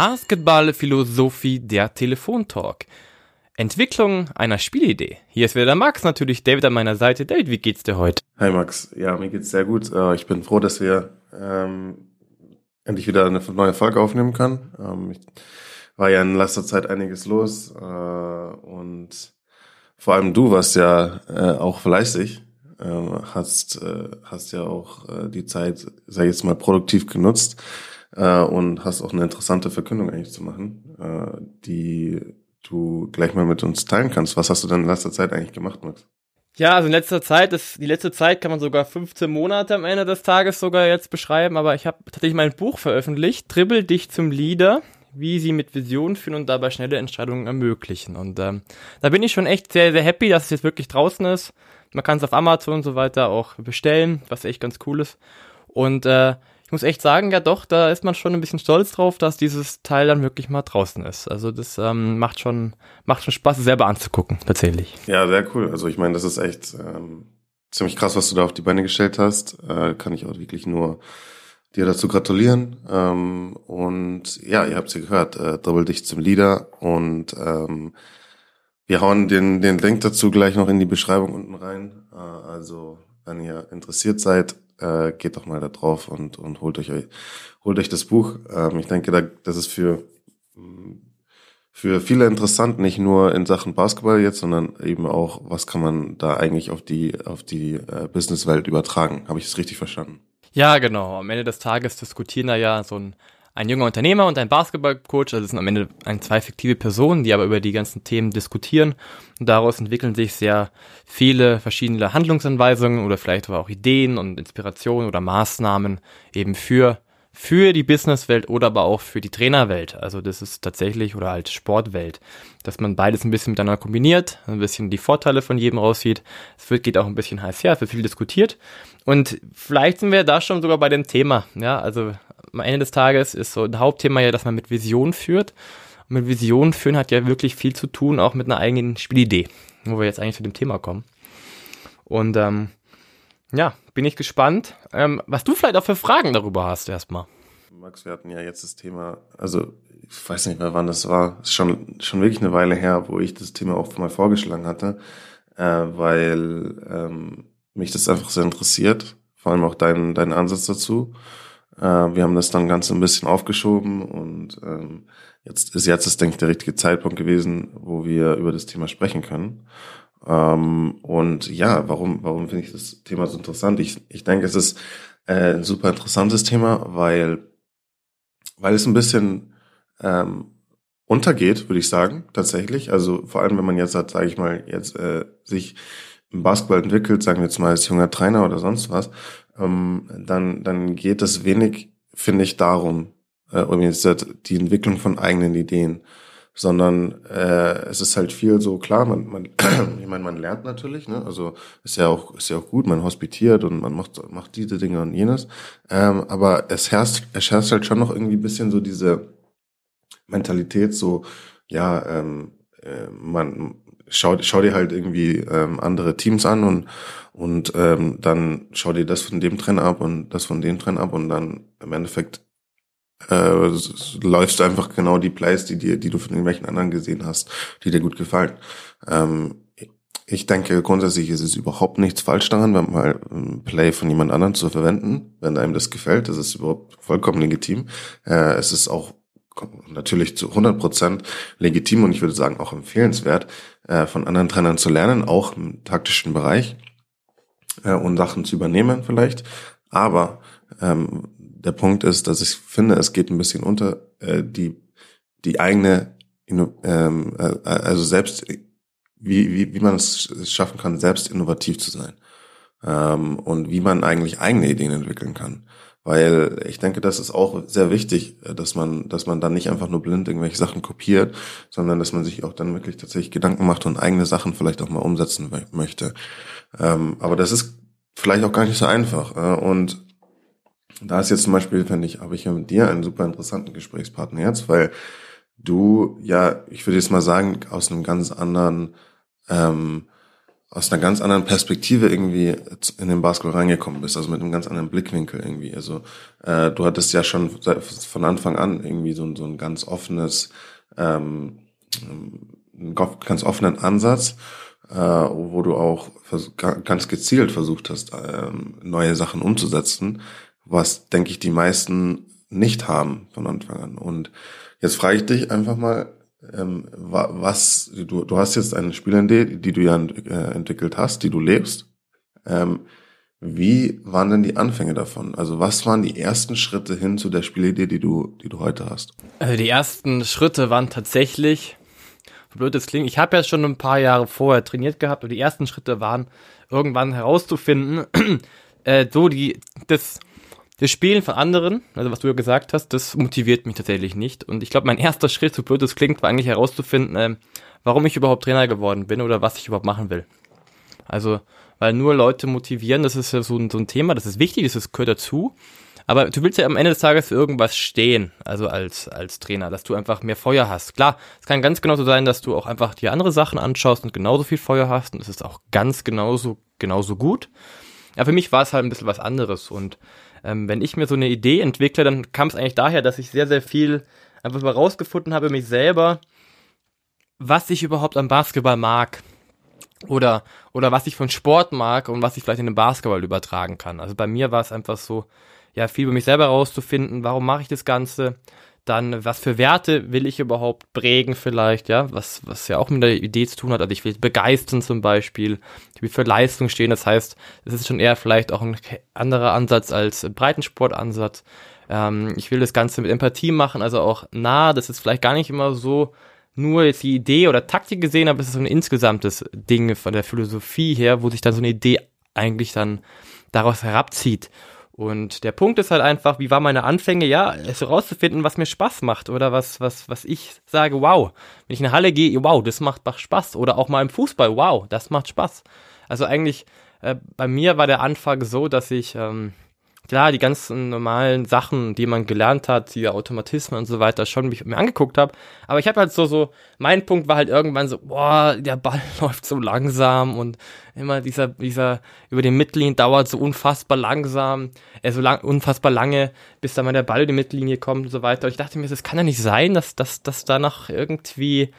Basketballphilosophie der Telefontalk. Entwicklung einer Spielidee. Hier ist wieder der Max, natürlich David an meiner Seite. David, wie geht's dir heute? Hi Max, ja, mir geht's sehr gut. Äh, ich bin froh, dass wir ähm, endlich wieder eine neue Folge aufnehmen können. Ähm, ich war ja in letzter Zeit einiges los äh, und vor allem du warst ja äh, auch fleißig, äh, hast, äh, hast ja auch äh, die Zeit, sag ich jetzt mal, produktiv genutzt äh, und hast auch eine interessante Verkündung eigentlich zu machen, äh, die du gleich mal mit uns teilen kannst. Was hast du denn in letzter Zeit eigentlich gemacht, Max? Ja, also in letzter Zeit, das, die letzte Zeit kann man sogar 15 Monate am Ende des Tages sogar jetzt beschreiben, aber ich habe tatsächlich mein Buch veröffentlicht, Dribbel dich zum Leader, wie sie mit Vision führen und dabei schnelle Entscheidungen ermöglichen. Und ähm, da bin ich schon echt sehr, sehr happy, dass es jetzt wirklich draußen ist. Man kann es auf Amazon und so weiter auch bestellen, was echt ganz cool ist. Und äh, ich muss echt sagen, ja doch, da ist man schon ein bisschen stolz drauf, dass dieses Teil dann wirklich mal draußen ist. Also das ähm, macht schon macht schon Spaß, selber anzugucken, tatsächlich. Ja, sehr cool. Also ich meine, das ist echt ähm, ziemlich krass, was du da auf die Beine gestellt hast. Äh, kann ich auch wirklich nur dir dazu gratulieren. Ähm, und ja, ihr habt ja gehört, äh, Doppel dich zum Leader und ähm, wir hauen den, den Link dazu gleich noch in die Beschreibung unten rein. Äh, also, wenn ihr interessiert seid, äh, geht doch mal da drauf und, und holt euch, holt euch das Buch. Ähm, ich denke, da, das ist für, für viele interessant, nicht nur in Sachen Basketball jetzt, sondern eben auch, was kann man da eigentlich auf die, auf die äh, Businesswelt übertragen. Habe ich es richtig verstanden? Ja, genau. Am Ende des Tages diskutieren da ja so ein ein junger Unternehmer und ein Basketballcoach. Also das sind am Ende ein, zwei fiktive Personen, die aber über die ganzen Themen diskutieren. Und daraus entwickeln sich sehr viele verschiedene Handlungsanweisungen oder vielleicht aber auch Ideen und Inspirationen oder Maßnahmen eben für für die Businesswelt oder aber auch für die Trainerwelt. Also das ist tatsächlich oder halt Sportwelt, dass man beides ein bisschen miteinander kombiniert, ein bisschen die Vorteile von jedem raussieht. Es wird, geht auch ein bisschen heiß her, es wird viel diskutiert. Und vielleicht sind wir da schon sogar bei dem Thema. Ja, also am Ende des Tages ist so ein Hauptthema ja, dass man mit Vision führt. Und mit Vision führen hat ja wirklich viel zu tun, auch mit einer eigenen Spielidee, wo wir jetzt eigentlich zu dem Thema kommen. Und ähm, ja, bin ich gespannt, ähm, was du vielleicht auch für Fragen darüber hast erstmal. Max, wir hatten ja jetzt das Thema, also ich weiß nicht mehr, wann das war, ist schon, schon wirklich eine Weile her, wo ich das Thema auch mal vorgeschlagen hatte, äh, weil ähm, mich das einfach sehr interessiert, vor allem auch dein, dein Ansatz dazu. Äh, wir haben das dann ganz ein bisschen aufgeschoben und ähm, jetzt ist jetzt ist, denke ich, der richtige Zeitpunkt gewesen, wo wir über das Thema sprechen können. Ähm, und ja, warum, warum finde ich das Thema so interessant? Ich, ich denke, es ist äh, ein super interessantes Thema, weil, weil es ein bisschen ähm, untergeht, würde ich sagen, tatsächlich. Also vor allem, wenn man jetzt sage ich mal, jetzt äh, sich im Basketball entwickelt, sagen wir jetzt mal als junger Trainer oder sonst was, ähm, dann, dann geht es wenig, finde ich, darum, äh, um jetzt die Entwicklung von eigenen Ideen, sondern äh, es ist halt viel so klar, man, man ich meine, man lernt natürlich, ne? Also ist ja auch ist ja auch gut, man hospitiert und man macht macht diese Dinge und jenes, ähm, aber es herrscht es herrscht halt schon noch irgendwie bisschen so diese Mentalität, so ja, ähm, äh, man schau, schau dir halt irgendwie ähm, andere Teams an und und ähm, dann schau dir das von dem Trend ab und das von dem Trend ab und dann im Endeffekt äh, läufst du einfach genau die Plays, die dir, die du von irgendwelchen anderen gesehen hast, die dir gut gefallen. Ähm, ich denke, grundsätzlich ist es überhaupt nichts falsch daran, wenn mal ein Play von jemand anderem zu verwenden, wenn einem das gefällt. Das ist überhaupt vollkommen legitim. Äh, es ist auch natürlich zu 100 Prozent legitim und ich würde sagen auch empfehlenswert, äh, von anderen Trainern zu lernen, auch im taktischen Bereich äh, und Sachen zu übernehmen vielleicht. Aber ähm, der Punkt ist, dass ich finde, es geht ein bisschen unter äh, die die eigene ähm, äh, also selbst wie, wie, wie man es schaffen kann, selbst innovativ zu sein ähm, und wie man eigentlich eigene Ideen entwickeln kann. Weil ich denke, das ist auch sehr wichtig, dass man, dass man dann nicht einfach nur blind irgendwelche Sachen kopiert, sondern dass man sich auch dann wirklich tatsächlich Gedanken macht und eigene Sachen vielleicht auch mal umsetzen möchte. Ähm, aber das ist vielleicht auch gar nicht so einfach. Äh, und da ist jetzt zum Beispiel, finde ich, habe ich ja mit dir einen super interessanten Gesprächspartner jetzt, weil du ja, ich würde jetzt mal sagen, aus einem ganz anderen ähm, aus einer ganz anderen Perspektive irgendwie in den Basketball reingekommen bist, also mit einem ganz anderen Blickwinkel irgendwie. Also äh, du hattest ja schon von Anfang an irgendwie so, so ein ganz offenes, ähm, einen ganz offenen Ansatz, äh, wo du auch ganz gezielt versucht hast, ähm, neue Sachen umzusetzen, was denke ich die meisten nicht haben von Anfang an. Und jetzt frage ich dich einfach mal, ähm, was, du, du hast jetzt eine Spielidee, die du ja äh, entwickelt hast, die du lebst. Ähm, wie waren denn die Anfänge davon? Also was waren die ersten Schritte hin zu der Spielidee, die du, die du heute hast? Also die ersten Schritte waren tatsächlich, blöd es klingt, ich habe ja schon ein paar Jahre vorher trainiert gehabt und die ersten Schritte waren irgendwann herauszufinden, äh, so die, das, das Spielen von anderen, also was du ja gesagt hast, das motiviert mich tatsächlich nicht. Und ich glaube, mein erster Schritt, so blöd es klingt, war eigentlich herauszufinden, äh, warum ich überhaupt Trainer geworden bin oder was ich überhaupt machen will. Also, weil nur Leute motivieren, das ist ja so ein, so ein Thema, das ist wichtig, das gehört dazu. Aber du willst ja am Ende des Tages für irgendwas stehen, also als, als Trainer, dass du einfach mehr Feuer hast. Klar, es kann ganz genauso sein, dass du auch einfach dir andere Sachen anschaust und genauso viel Feuer hast und es ist auch ganz genauso, genauso gut. Ja, für mich war es halt ein bisschen was anderes und ähm, wenn ich mir so eine Idee entwickle, dann kam es eigentlich daher, dass ich sehr, sehr viel einfach mal rausgefunden habe, mich selber, was ich überhaupt am Basketball mag. Oder, oder was ich von Sport mag und was ich vielleicht in den Basketball übertragen kann. Also bei mir war es einfach so, ja, viel über mich selber rauszufinden, warum mache ich das Ganze, dann, was für Werte will ich überhaupt prägen vielleicht, ja, was, was ja auch mit der Idee zu tun hat. Also ich will begeistern zum Beispiel, ich will für Leistung stehen. Das heißt, es ist schon eher vielleicht auch ein anderer Ansatz als Breitensportansatz. Ähm, ich will das Ganze mit Empathie machen, also auch nah. Das ist vielleicht gar nicht immer so nur jetzt die Idee oder Taktik gesehen, aber es ist so ein insgesamtes Ding von der Philosophie her, wo sich dann so eine Idee eigentlich dann daraus herabzieht. Und der Punkt ist halt einfach, wie waren meine Anfänge? Ja, es herauszufinden, was mir Spaß macht oder was, was, was ich sage, wow. Wenn ich in eine Halle gehe, wow, das macht, macht Spaß. Oder auch mal im Fußball, wow, das macht Spaß. Also eigentlich, äh, bei mir war der Anfang so, dass ich, ähm, klar, die ganzen normalen Sachen, die man gelernt hat, die Automatismen und so weiter, schon mich mir angeguckt habe. Aber ich habe halt so, so, mein Punkt war halt irgendwann so, boah, der Ball läuft so langsam und immer dieser, dieser, über den Mittellinien dauert so unfassbar langsam, äh, so lang, unfassbar lange, bis dann mal der Ball über die Mittellinie kommt und so weiter. Und ich dachte mir, das kann ja nicht sein, dass, dass, dass da noch irgendwie,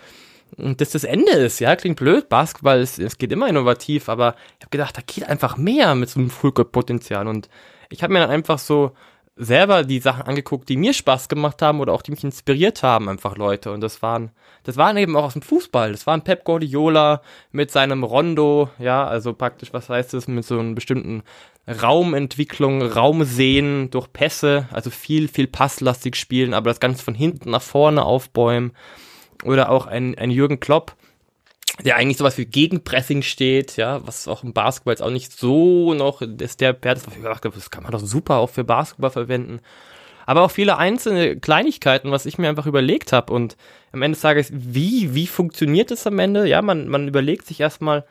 dass das Ende ist, ja, klingt blöd, Basketball ist, es geht immer innovativ, aber ich habe gedacht, da geht einfach mehr mit so einem Fullcourt-Potenzial und ich habe mir dann einfach so selber die Sachen angeguckt, die mir Spaß gemacht haben oder auch die mich inspiriert haben, einfach Leute. Und das waren, das waren eben auch aus dem Fußball. Das waren Pep Guardiola mit seinem Rondo, ja, also praktisch, was heißt das, mit so einem bestimmten Raumentwicklung, Raumsehen durch Pässe, also viel, viel passlastig spielen, aber das Ganze von hinten nach vorne aufbäumen. Oder auch ein, ein Jürgen Klopp, der eigentlich sowas wie Gegenpressing steht, ja, was auch im Basketball jetzt auch nicht so noch ist der Pferd, das kann man doch super auch für Basketball verwenden. Aber auch viele einzelne Kleinigkeiten, was ich mir einfach überlegt habe und am Ende des Tages, wie, wie funktioniert es am Ende? Ja, man, man überlegt sich erstmal,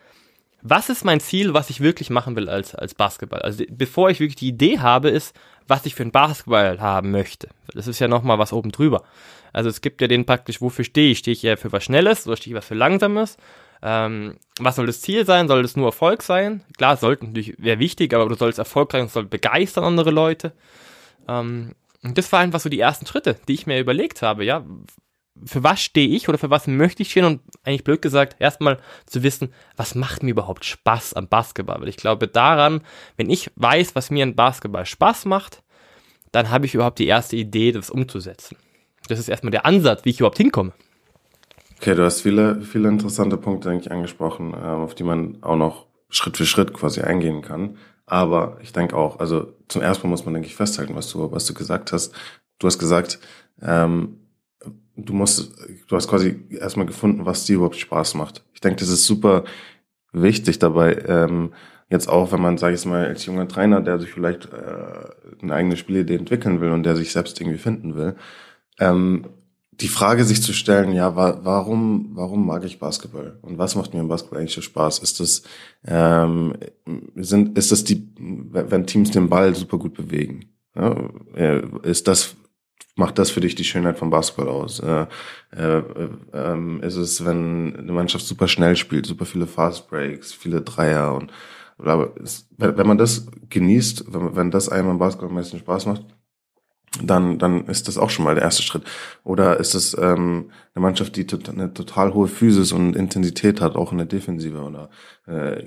was ist mein Ziel, was ich wirklich machen will als, als Basketball? Also bevor ich wirklich die Idee habe, ist, was ich für ein Basketball haben möchte. Das ist ja nochmal was oben drüber. Also es gibt ja den praktisch, wofür stehe ich? Stehe ich eher für was Schnelles oder stehe ich was für Langsames? Ähm, was soll das Ziel sein? Soll das nur Erfolg sein? Klar, sollte natürlich, wäre wichtig, aber du sollst erfolgreich und soll begeistern andere Leute. Ähm, und das waren einfach so die ersten Schritte, die ich mir überlegt habe, ja. Für was stehe ich oder für was möchte ich stehen? Und eigentlich blöd gesagt, erstmal zu wissen, was macht mir überhaupt Spaß am Basketball? Weil ich glaube daran, wenn ich weiß, was mir an Basketball Spaß macht, dann habe ich überhaupt die erste Idee, das umzusetzen. Das ist erstmal der Ansatz, wie ich überhaupt hinkomme. Okay, du hast viele, viele interessante Punkte eigentlich angesprochen, ähm, auf die man auch noch Schritt für Schritt quasi eingehen kann. Aber ich denke auch, also zum ersten Mal muss man, denke ich, festhalten, was du, was du gesagt hast. Du hast gesagt, ähm, du musst, du hast quasi erstmal gefunden, was dir überhaupt Spaß macht. Ich denke, das ist super wichtig dabei, ähm, jetzt auch, wenn man, sage ich mal, als junger Trainer, der sich vielleicht äh, eine eigene Spielidee entwickeln will und der sich selbst irgendwie finden will, ähm, die Frage sich zu stellen, ja, wa warum, warum mag ich Basketball? Und was macht mir im Basketball eigentlich so Spaß? Ist das, ähm, sind, ist das die, wenn Teams den Ball super gut bewegen? Ja, ist das macht das für dich die Schönheit vom Basketball aus? Äh, äh, äh, ist es, wenn eine Mannschaft super schnell spielt, super viele Fast Breaks, viele Dreier und aber wenn man das genießt, wenn, wenn das einem am Basketball am meisten Spaß macht, dann, dann ist das auch schon mal der erste Schritt. Oder ist es ähm, eine Mannschaft, die tot, eine total hohe Physis und Intensität hat, auch in der Defensive oder äh,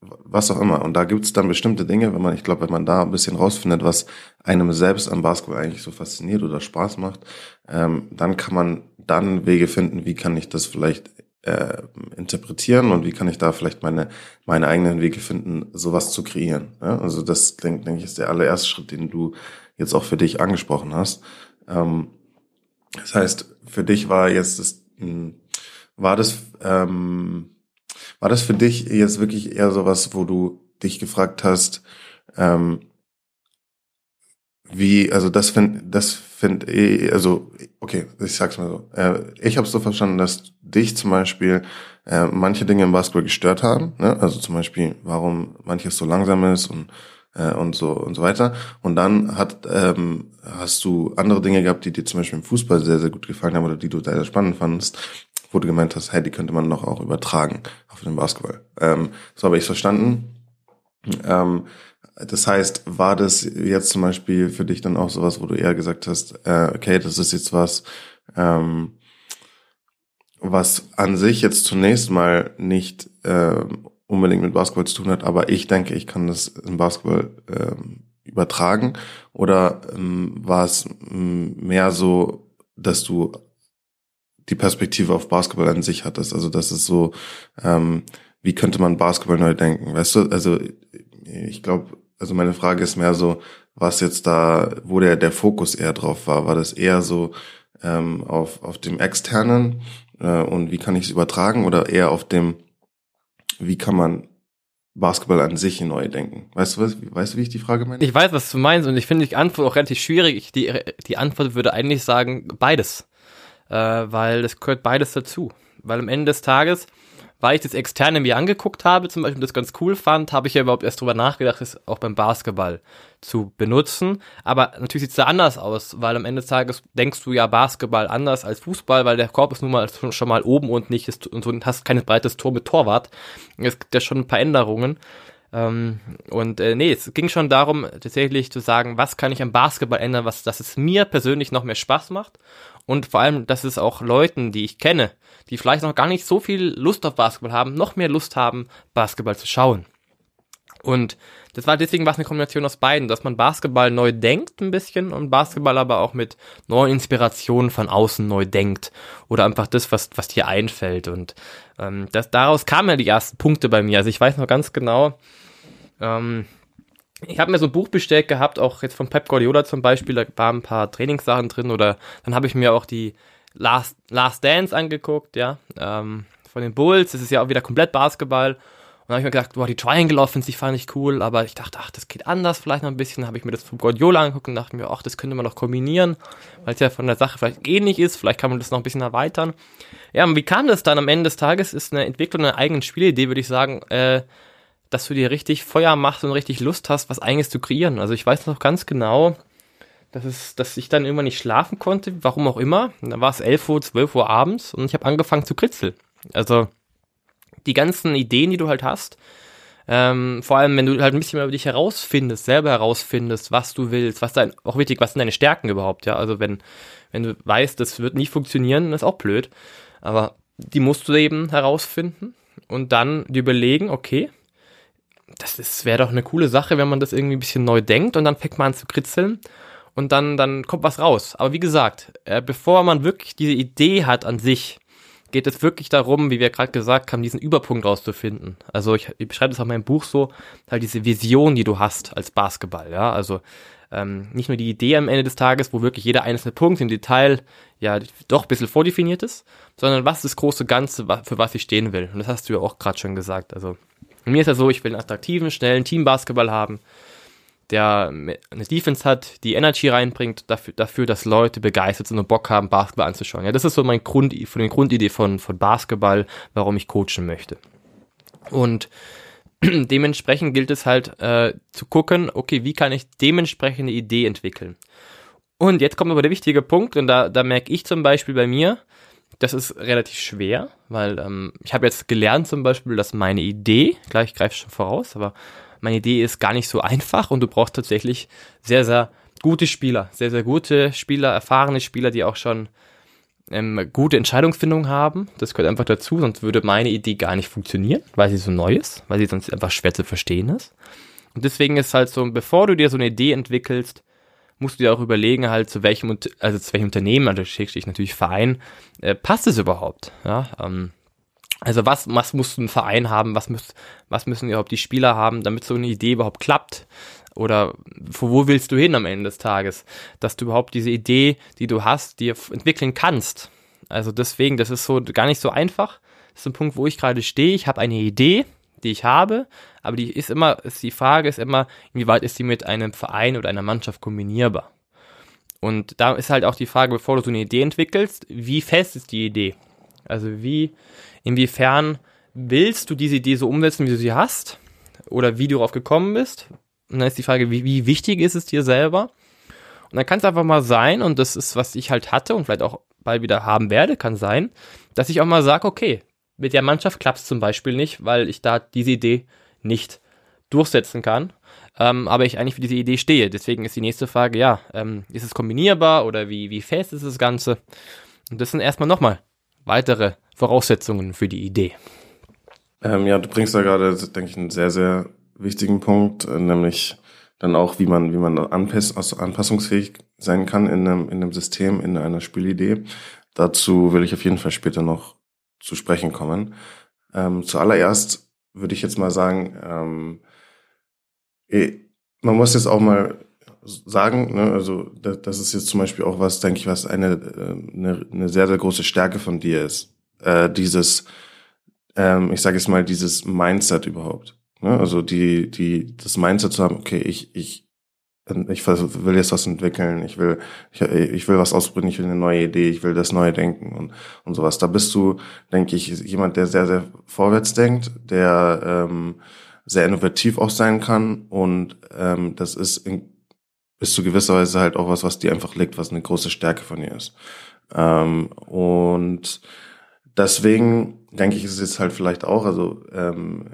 was auch immer. Und da gibt's dann bestimmte Dinge, wenn man, ich glaube, wenn man da ein bisschen rausfindet, was einem selbst am Basketball eigentlich so fasziniert oder Spaß macht, ähm, dann kann man dann Wege finden, wie kann ich das vielleicht äh, interpretieren und wie kann ich da vielleicht meine meine eigenen Wege finden, sowas zu kreieren. Ja? Also das denke denk ich ist der allererste Schritt, den du jetzt auch für dich angesprochen hast. Ähm, das heißt, für dich war jetzt das, hm, war das, ähm, war das für dich jetzt wirklich eher sowas, wo du dich gefragt hast, ähm, wie, also das finde, das finde ich, also okay, ich sag's mal so. Äh, ich habe so verstanden, dass dich zum Beispiel äh, manche Dinge im Basketball gestört haben. Ne? Also zum Beispiel, warum manches so langsam ist und äh, und so und so weiter. Und dann hat ähm, hast du andere Dinge gehabt, die dir zum Beispiel im Fußball sehr, sehr gut gefallen haben oder die du sehr, sehr spannend fandest, wo du gemeint hast, hey, die könnte man noch auch übertragen auf den Basketball. Ähm, so habe ich verstanden. Ähm, das heißt, war das jetzt zum Beispiel für dich dann auch sowas, wo du eher gesagt hast, äh, okay, das ist jetzt was, ähm, was an sich jetzt zunächst mal nicht äh, unbedingt mit Basketball zu tun hat, aber ich denke, ich kann das im Basketball ähm, übertragen? Oder ähm, war es ähm, mehr so, dass du die Perspektive auf Basketball an sich hattest? Also das ist so, ähm, wie könnte man Basketball neu denken? Weißt du, also ich glaube, also meine Frage ist mehr so, was jetzt da, wo der, der Fokus eher drauf war. War das eher so ähm, auf, auf dem Externen äh, und wie kann ich es übertragen oder eher auf dem wie kann man Basketball an sich neu denken. Weißt du was? Weißt du, wie ich die Frage meine? Ich weiß, was du meinst und ich finde die Antwort auch relativ schwierig. Die, die Antwort würde eigentlich sagen beides, äh, weil es gehört beides dazu. Weil am Ende des Tages weil ich das Externe mir angeguckt habe, zum Beispiel das ganz cool fand, habe ich ja überhaupt erst drüber nachgedacht, das auch beim Basketball zu benutzen. Aber natürlich sieht es da anders aus, weil am Ende des Tages denkst du ja Basketball anders als Fußball, weil der Korb ist nun mal schon mal oben und nicht ist, und du hast kein breites Tor mit Torwart. Es gibt ja schon ein paar Änderungen. Ähm, und äh, nee, es ging schon darum, tatsächlich zu sagen, was kann ich am Basketball ändern, was, dass es mir persönlich noch mehr Spaß macht und vor allem, dass es auch Leuten, die ich kenne, die vielleicht noch gar nicht so viel Lust auf Basketball haben, noch mehr Lust haben, Basketball zu schauen. Und das war deswegen was eine Kombination aus beiden, dass man Basketball neu denkt ein bisschen und Basketball aber auch mit neuen Inspirationen von außen neu denkt oder einfach das, was, was dir einfällt. Und ähm, das, daraus kamen ja die ersten Punkte bei mir. Also ich weiß noch ganz genau, ähm, ich habe mir so ein Buch bestellt gehabt, auch jetzt von Pep Guardiola zum Beispiel, da waren ein paar Trainingssachen drin oder dann habe ich mir auch die Last, Last Dance angeguckt, ja, ähm, von den Bulls, das ist ja auch wieder komplett Basketball. Und dann habe ich mir gedacht, boah, die Triangle Offensive fand ich cool, aber ich dachte, ach, das geht anders vielleicht noch ein bisschen. habe ich mir das von Guardiola angeguckt und dachte mir, ach, das könnte man noch kombinieren, weil es ja von der Sache vielleicht ähnlich ist, vielleicht kann man das noch ein bisschen erweitern. Ja, und wie kam das dann am Ende des Tages? Ist eine Entwicklung einer eigenen Spielidee, würde ich sagen, äh, dass du dir richtig Feuer machst und richtig Lust hast, was eigenes zu kreieren. Also ich weiß noch ganz genau, dass, es, dass ich dann irgendwann nicht schlafen konnte, warum auch immer. Da war es 11 Uhr, 12 Uhr abends und ich habe angefangen zu kritzeln. Also die ganzen Ideen, die du halt hast, ähm, vor allem wenn du halt ein bisschen mehr über dich herausfindest, selber herausfindest, was du willst, was dein, auch wichtig, was sind deine Stärken überhaupt, ja. Also wenn, wenn du weißt, das wird nie funktionieren, ist auch blöd. Aber die musst du eben herausfinden und dann dir überlegen, okay, das wäre doch eine coole Sache, wenn man das irgendwie ein bisschen neu denkt und dann fängt man an zu kritzeln und dann, dann kommt was raus. Aber wie gesagt, äh, bevor man wirklich diese Idee hat an sich, geht es wirklich darum, wie wir gerade gesagt haben, diesen Überpunkt rauszufinden. Also ich, ich beschreibe das auch in meinem Buch so, halt diese Vision, die du hast als Basketball, ja, also ähm, nicht nur die Idee am Ende des Tages, wo wirklich jeder einzelne Punkt im Detail ja doch ein bisschen vordefiniert ist, sondern was das große Ganze, für was ich stehen will. Und das hast du ja auch gerade schon gesagt. Also mir ist ja so, ich will einen attraktiven, schnellen Teambasketball haben, der eine Defense hat, die Energy reinbringt, dafür, dafür dass Leute begeistert sind und Bock haben, Basketball anzuschauen. Ja, das ist so mein Grund, von der Grundidee von, von Basketball, warum ich coachen möchte. Und dementsprechend gilt es halt äh, zu gucken, okay, wie kann ich dementsprechende Idee entwickeln? Und jetzt kommt aber der wichtige Punkt, und da, da merke ich zum Beispiel bei mir, das ist relativ schwer, weil ähm, ich habe jetzt gelernt zum Beispiel, dass meine Idee, gleich greife ich schon voraus, aber meine Idee ist gar nicht so einfach und du brauchst tatsächlich sehr, sehr gute Spieler, sehr, sehr gute Spieler, erfahrene Spieler, die auch schon ähm, gute Entscheidungsfindung haben. Das gehört einfach dazu, sonst würde meine Idee gar nicht funktionieren, weil sie so neu ist, weil sie sonst einfach schwer zu verstehen ist. Und deswegen ist halt so, bevor du dir so eine Idee entwickelst, musst du dir auch überlegen, halt zu welchem, also zu welchem Unternehmen, also schickst dich natürlich Verein, äh, passt es überhaupt? Ja, ähm, also was, was muss ein Verein haben, was, muss, was müssen überhaupt die Spieler haben, damit so eine Idee überhaupt klappt? Oder wo, wo willst du hin am Ende des Tages? Dass du überhaupt diese Idee, die du hast, dir entwickeln kannst. Also deswegen, das ist so gar nicht so einfach. Das ist ein Punkt, wo ich gerade stehe. Ich habe eine Idee, die ich habe, aber die ist immer, ist die Frage ist immer, inwieweit ist die mit einem Verein oder einer Mannschaft kombinierbar? Und da ist halt auch die Frage, bevor du so eine Idee entwickelst, wie fest ist die Idee? Also wie, inwiefern willst du diese Idee so umsetzen, wie du sie hast? Oder wie du darauf gekommen bist? Und dann ist die Frage, wie, wie wichtig ist es dir selber? Und dann kann es einfach mal sein, und das ist, was ich halt hatte und vielleicht auch bald wieder haben werde, kann sein, dass ich auch mal sage, okay, mit der Mannschaft klappt es zum Beispiel nicht, weil ich da diese Idee nicht durchsetzen kann. Ähm, aber ich eigentlich für diese Idee stehe. Deswegen ist die nächste Frage, ja, ähm, ist es kombinierbar oder wie, wie fest ist das Ganze? Und das sind erstmal nochmal weitere Voraussetzungen für die Idee. Ähm, ja, du bringst da gerade, denke ich, einen sehr, sehr wichtigen Punkt, äh, nämlich dann auch, wie man, wie man anpass also anpassungsfähig sein kann in einem, in einem System, in einer Spielidee. Dazu will ich auf jeden Fall später noch zu sprechen kommen. Ähm, zuallererst würde ich jetzt mal sagen, ähm, eh, man muss jetzt auch mal sagen, ne, also das, das ist jetzt zum Beispiel auch was, denke ich, was eine, äh, eine, eine sehr, sehr große Stärke von dir ist. Äh, dieses, ähm, ich sage jetzt mal, dieses Mindset überhaupt. Ne? Also die, die, das Mindset zu haben, okay, ich, ich ich will jetzt was entwickeln, ich will, ich, ich will was ausprobieren, ich will eine neue Idee, ich will das neue Denken und, und sowas. Da bist du, denke ich, jemand, der sehr, sehr vorwärts denkt, der ähm, sehr innovativ auch sein kann und ähm, das ist in, bis zu gewisser Weise halt auch was, was dir einfach liegt, was eine große Stärke von dir ist. Ähm, und deswegen denke ich, ist es halt vielleicht auch, also ähm,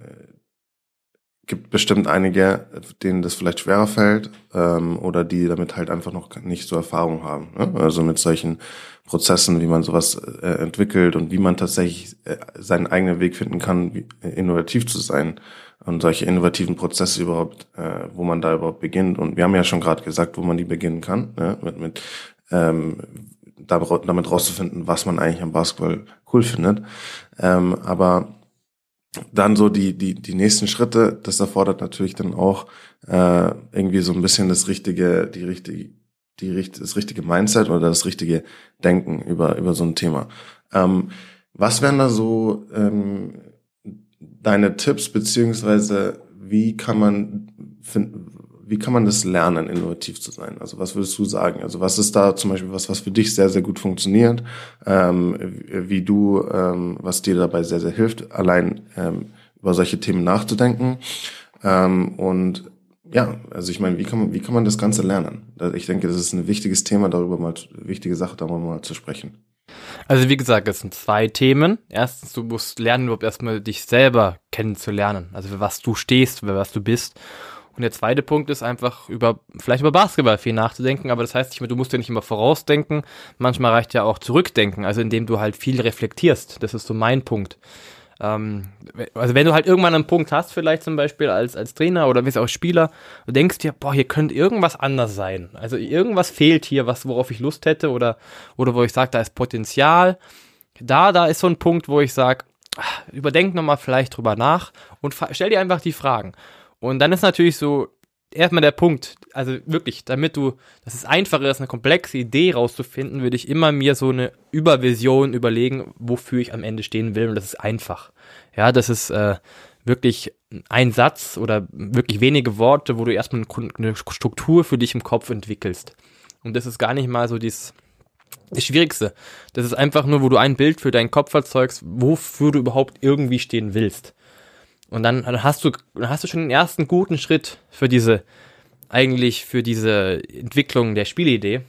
gibt bestimmt einige, denen das vielleicht schwerer fällt ähm, oder die damit halt einfach noch nicht so Erfahrung haben. Ne? Also mit solchen Prozessen, wie man sowas äh, entwickelt und wie man tatsächlich äh, seinen eigenen Weg finden kann, wie, äh, innovativ zu sein und solche innovativen Prozesse überhaupt, äh, wo man da überhaupt beginnt. Und wir haben ja schon gerade gesagt, wo man die beginnen kann, ne? mit, mit ähm, damit rauszufinden, was man eigentlich am Basketball cool findet. Ähm, aber dann so die, die, die nächsten Schritte, das erfordert natürlich dann auch äh, irgendwie so ein bisschen das richtige, die richtige, die, das richtige Mindset oder das richtige Denken über, über so ein Thema. Ähm, was wären da so ähm, deine Tipps, beziehungsweise wie kann man wie kann man das lernen, innovativ zu sein? Also was würdest du sagen? Also was ist da zum Beispiel was, was für dich sehr, sehr gut funktioniert, ähm, wie du, ähm, was dir dabei sehr, sehr hilft, allein ähm, über solche Themen nachzudenken? Ähm, und ja, also ich meine, wie kann man, wie kann man das Ganze lernen? Ich denke, das ist ein wichtiges Thema, darüber mal, wichtige Sache, darüber mal zu sprechen. Also wie gesagt, es sind zwei Themen. Erstens, du musst lernen, überhaupt erstmal dich selber kennenzulernen. Also für was du stehst, für was du bist. Und der zweite Punkt ist einfach über, vielleicht über Basketball viel nachzudenken, aber das heißt nicht mehr, du musst ja nicht immer vorausdenken. Manchmal reicht ja auch zurückdenken, also indem du halt viel reflektierst. Das ist so mein Punkt. Ähm, also wenn du halt irgendwann einen Punkt hast, vielleicht zum Beispiel als, als Trainer oder wie auch Spieler, du denkst dir, boah, hier könnte irgendwas anders sein. Also irgendwas fehlt hier, was, worauf ich Lust hätte oder, oder wo ich sage, da ist Potenzial. Da, da ist so ein Punkt, wo ich sage, ah, überdenk nochmal vielleicht drüber nach und stell dir einfach die Fragen. Und dann ist natürlich so erstmal der Punkt, also wirklich, damit du, dass es einfacher ist, eine komplexe Idee rauszufinden, würde ich immer mir so eine Übervision überlegen, wofür ich am Ende stehen will. Und das ist einfach. Ja, das ist äh, wirklich ein Satz oder wirklich wenige Worte, wo du erstmal eine Struktur für dich im Kopf entwickelst. Und das ist gar nicht mal so dieses das Schwierigste. Das ist einfach nur, wo du ein Bild für deinen Kopf erzeugst, wofür du überhaupt irgendwie stehen willst. Und dann hast du, hast du schon den ersten guten Schritt für diese, eigentlich für diese Entwicklung der Spielidee.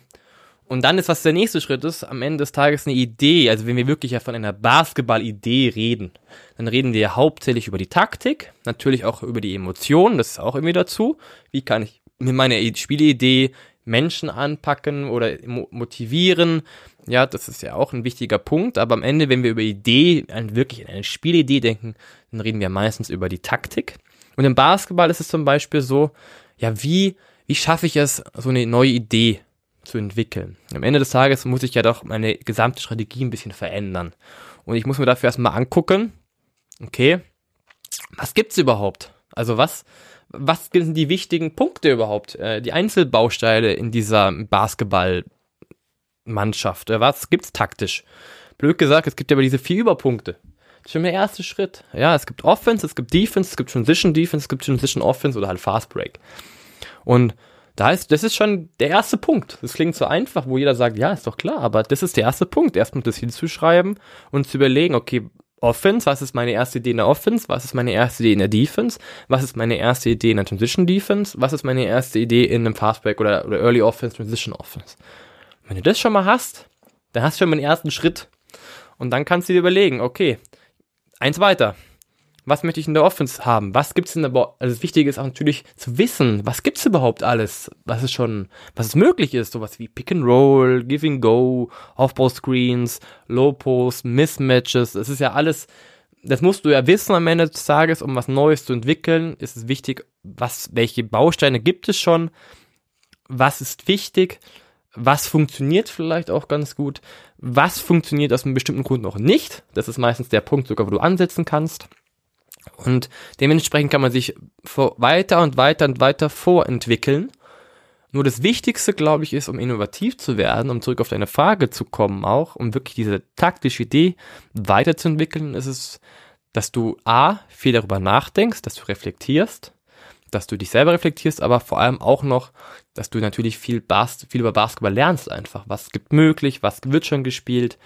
Und dann ist, was der nächste Schritt ist, am Ende des Tages eine Idee. Also wenn wir wirklich ja von einer Basketball-Idee reden, dann reden wir hauptsächlich über die Taktik, natürlich auch über die Emotionen, das ist auch irgendwie dazu. Wie kann ich mir meine Spielidee Menschen anpacken oder motivieren? Ja, das ist ja auch ein wichtiger Punkt. Aber am Ende, wenn wir über Idee, wirklich eine Spielidee denken, dann reden wir meistens über die Taktik. Und im Basketball ist es zum Beispiel so, ja, wie, wie schaffe ich es, so eine neue Idee zu entwickeln. Am Ende des Tages muss ich ja doch meine gesamte Strategie ein bisschen verändern. Und ich muss mir dafür erstmal angucken, okay, was gibt's überhaupt? Also was, was sind die wichtigen Punkte überhaupt? Äh, die Einzelbausteine in dieser Basketballmannschaft. Äh, was gibt's taktisch? Blöd gesagt, es gibt ja aber diese vier Überpunkte. Das ist schon der erste Schritt. Ja, es gibt Offense, es gibt Defense, es gibt Transition Defense, es gibt Transition Offense oder halt Fast Break. Und da ist, das ist schon der erste Punkt. Das klingt so einfach, wo jeder sagt, ja, ist doch klar, aber das ist der erste Punkt. Erstmal das hinzuschreiben und zu überlegen, okay, Offense, was ist meine erste Idee in der Offense, was ist meine erste Idee in der Defense, was ist meine erste Idee in der Transition Defense, was ist meine erste Idee in einem Fastback oder, oder Early Offense, Transition Offense. Wenn du das schon mal hast, dann hast du schon mal den ersten Schritt. Und dann kannst du dir überlegen, okay, eins weiter was möchte ich in der Offense haben? Was gibt's in der Bo Also das Wichtige ist auch natürlich zu wissen, was gibt's überhaupt alles, was es schon, was es möglich ist, sowas wie Pick and Roll, Giving Go, Aufbau Screens, Low Post, Mismatches, das ist ja alles, das musst du ja wissen am Ende des Tages, um was Neues zu entwickeln, ist es wichtig, was, welche Bausteine gibt es schon, was ist wichtig, was funktioniert vielleicht auch ganz gut, was funktioniert aus einem bestimmten Grund noch nicht, das ist meistens der Punkt sogar, wo du ansetzen kannst und dementsprechend kann man sich weiter und weiter und weiter vorentwickeln. Nur das Wichtigste, glaube ich, ist, um innovativ zu werden, um zurück auf deine Frage zu kommen, auch um wirklich diese taktische Idee weiterzuentwickeln, ist es, dass du A, viel darüber nachdenkst, dass du reflektierst, dass du dich selber reflektierst, aber vor allem auch noch, dass du natürlich viel, Bas viel über Basketball lernst einfach. Was gibt möglich, was wird schon gespielt,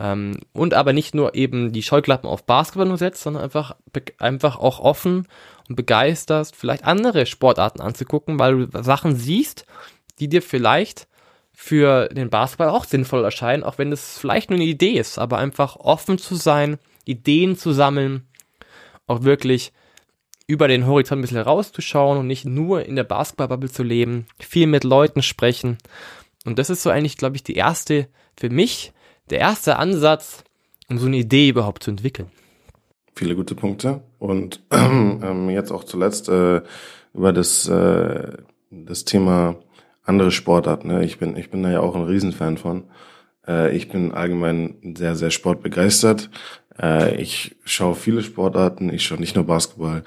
ähm, und aber nicht nur eben die Scheuklappen auf Basketball nur setzt, sondern einfach, einfach auch offen und begeisterst, vielleicht andere Sportarten anzugucken, weil du Sachen siehst, die dir vielleicht für den Basketball auch sinnvoll erscheinen, auch wenn es vielleicht nur eine Idee ist, aber einfach offen zu sein, Ideen zu sammeln, auch wirklich über den Horizont ein bisschen rauszuschauen und nicht nur in der Basketballbubble zu leben, viel mit Leuten sprechen. Und das ist so eigentlich, glaube ich, die erste für mich der erste Ansatz, um so eine Idee überhaupt zu entwickeln. Viele gute Punkte. Und ähm, jetzt auch zuletzt äh, über das, äh, das Thema andere Sportarten. Ne? Ich, bin, ich bin da ja auch ein Riesenfan von. Äh, ich bin allgemein sehr, sehr sportbegeistert. Äh, ich schaue viele Sportarten, ich schaue nicht nur Basketball.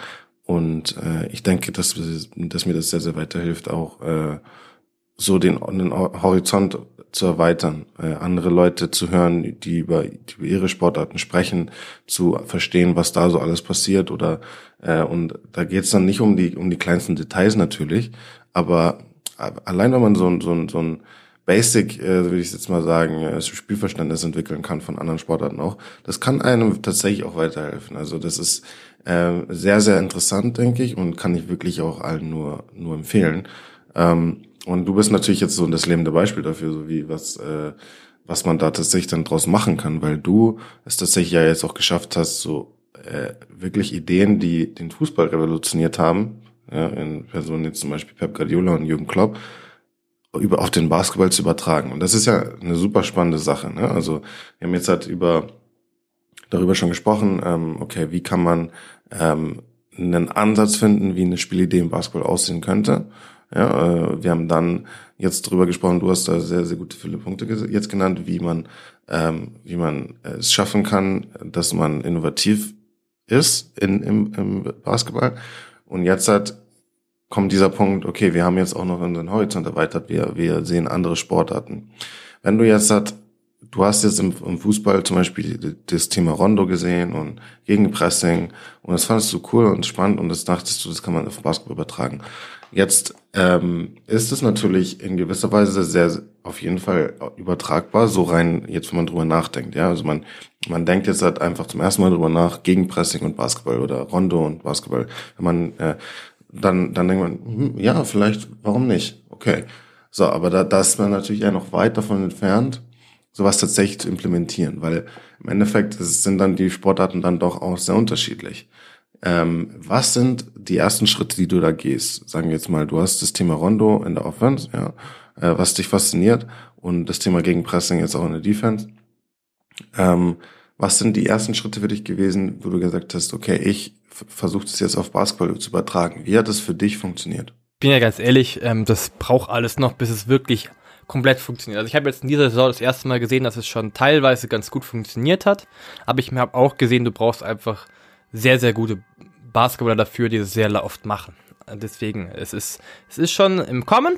Und äh, ich denke, dass, dass mir das sehr, sehr weiterhilft, auch äh, so den, den Horizont zu erweitern, äh, andere Leute zu hören, die über, die über ihre Sportarten sprechen, zu verstehen, was da so alles passiert oder äh, und da geht's dann nicht um die um die kleinsten Details natürlich, aber allein wenn man so ein so ein, so ein Basic, äh, würde ich jetzt mal sagen, äh, Spielverständnis entwickeln kann von anderen Sportarten auch, das kann einem tatsächlich auch weiterhelfen. Also das ist äh, sehr sehr interessant, denke ich, und kann ich wirklich auch allen nur nur empfehlen. Ähm, und du bist natürlich jetzt so das lebende Beispiel dafür, so wie was, äh, was man da tatsächlich dann draus machen kann, weil du es tatsächlich ja jetzt auch geschafft hast, so äh, wirklich Ideen, die den Fußball revolutioniert haben, ja, in Personen jetzt zum Beispiel Pep Guardiola und Jürgen Klopp, über auf den Basketball zu übertragen. Und das ist ja eine super spannende Sache. Ne? Also wir haben jetzt halt über darüber schon gesprochen, ähm, okay, wie kann man ähm, einen Ansatz finden, wie eine Spielidee im Basketball aussehen könnte. Ja, äh, wir haben dann jetzt drüber gesprochen, du hast da sehr, sehr gute viele Punkte jetzt genannt, wie man, ähm, wie man es schaffen kann, dass man innovativ ist in, im, im Basketball. Und jetzt hat, kommt dieser Punkt, okay, wir haben jetzt auch noch unseren Horizont erweitert, wir, wir sehen andere Sportarten. Wenn du jetzt hat, du hast jetzt im, im Fußball zum Beispiel das Thema Rondo gesehen und Gegenpressing und das fandest du cool und spannend und das dachtest du, das kann man auf Basketball übertragen. Jetzt ähm, ist es natürlich in gewisser Weise sehr auf jeden Fall übertragbar, so rein jetzt, wenn man drüber nachdenkt. Ja, also man man denkt jetzt halt einfach zum ersten Mal drüber nach, Gegenpressing und Basketball oder Rondo und Basketball. Wenn man äh, dann dann denkt man, hm, ja, vielleicht, warum nicht? Okay. So, aber da, da ist man natürlich ja noch weit davon entfernt, sowas tatsächlich zu implementieren, weil im Endeffekt sind dann die Sportarten dann doch auch sehr unterschiedlich. Ähm, was sind die ersten Schritte, die du da gehst? Sagen wir jetzt mal, du hast das Thema Rondo in der Offense, ja, äh, was dich fasziniert und das Thema Gegenpressing jetzt auch in der Defense. Ähm, was sind die ersten Schritte für dich gewesen, wo du gesagt hast, okay, ich versuche das jetzt auf Basketball zu übertragen. Wie hat das für dich funktioniert? Bin ja ganz ehrlich, ähm, das braucht alles noch, bis es wirklich komplett funktioniert. Also ich habe jetzt in dieser Saison das erste Mal gesehen, dass es schon teilweise ganz gut funktioniert hat, aber ich habe auch gesehen, du brauchst einfach sehr, sehr gute Basketballer dafür, die es sehr oft machen. Deswegen, es ist, es ist schon im Kommen,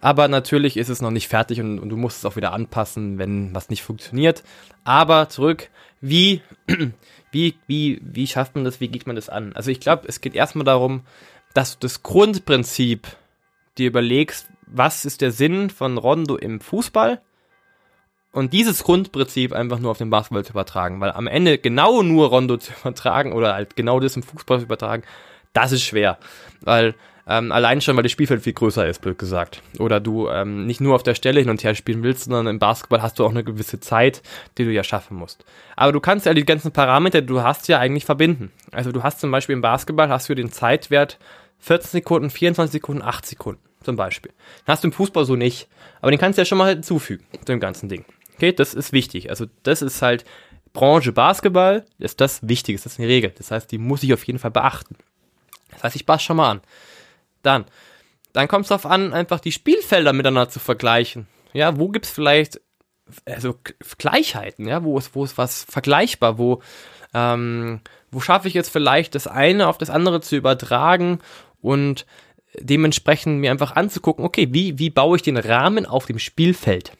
aber natürlich ist es noch nicht fertig und, und du musst es auch wieder anpassen, wenn was nicht funktioniert. Aber zurück, wie, wie, wie, wie schafft man das, wie geht man das an? Also ich glaube, es geht erstmal darum, dass du das Grundprinzip dir überlegst, was ist der Sinn von Rondo im Fußball und dieses Grundprinzip einfach nur auf den Basketball zu übertragen, weil am Ende genau nur Rondo zu übertragen oder halt genau das im Fußball zu übertragen, das ist schwer, weil ähm, allein schon, weil das Spielfeld viel größer ist, blöd gesagt. Oder du ähm, nicht nur auf der Stelle hin und her spielen willst, sondern im Basketball hast du auch eine gewisse Zeit, die du ja schaffen musst. Aber du kannst ja die ganzen Parameter, die du hast, ja eigentlich verbinden. Also du hast zum Beispiel im Basketball hast du den Zeitwert 14 Sekunden, 24 Sekunden, 8 Sekunden zum Beispiel. Den hast du im Fußball so nicht, aber den kannst du ja schon mal hinzufügen, dem ganzen Ding. Okay, das ist wichtig. Also das ist halt Branche Basketball, ist das Wichtige, das ist eine Regel. Das heißt, die muss ich auf jeden Fall beachten. Das heißt, ich passe schon mal an. Dann, dann kommt es darauf an, einfach die Spielfelder miteinander zu vergleichen. Ja, wo gibt's vielleicht also Gleichheiten, ja, wo ist, wo ist was vergleichbar, wo, ähm, wo schaffe ich jetzt vielleicht das eine auf das andere zu übertragen und dementsprechend mir einfach anzugucken, okay, wie, wie baue ich den Rahmen auf dem Spielfeld?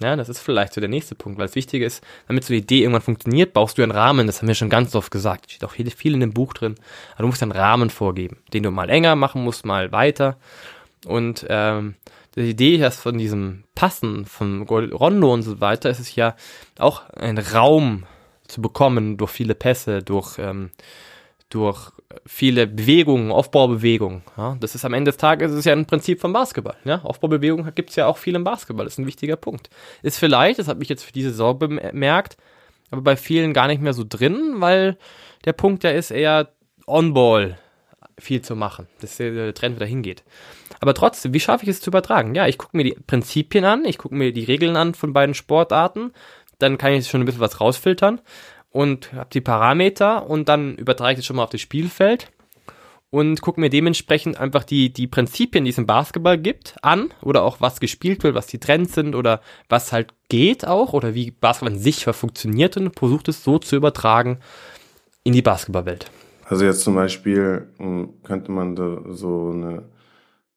Ja, das ist vielleicht so der nächste Punkt, weil das Wichtige ist, damit so eine Idee irgendwann funktioniert, baust du einen Rahmen, das haben wir schon ganz oft gesagt, steht auch viel, in dem Buch drin, aber du musst einen Rahmen vorgeben, den du mal enger machen musst, mal weiter. Und ähm, die Idee erst von diesem Passen, von Rondo und so weiter, ist es ja auch einen Raum zu bekommen durch viele Pässe, durch ähm, durch viele Bewegungen, Aufbaubewegungen. Ja, das ist am Ende des Tages ist ja ein Prinzip vom Basketball. Ja? Aufbaubewegungen gibt es ja auch viel im Basketball. Das ist ein wichtiger Punkt. Ist vielleicht, das habe ich jetzt für diese Saison bemerkt, aber bei vielen gar nicht mehr so drin, weil der Punkt ja ist eher On-Ball viel zu machen, dass der Trend wieder hingeht. Aber trotzdem, wie schaffe ich es zu übertragen? Ja, ich gucke mir die Prinzipien an, ich gucke mir die Regeln an von beiden Sportarten, dann kann ich schon ein bisschen was rausfiltern und habe die Parameter und dann übertrage ich das schon mal auf das Spielfeld und gucke mir dementsprechend einfach die, die Prinzipien, die es im Basketball gibt, an oder auch was gespielt wird, was die Trends sind oder was halt geht auch oder wie Basketball an sich funktioniert und versucht es so zu übertragen in die Basketballwelt. Also jetzt zum Beispiel hm, könnte man da so eine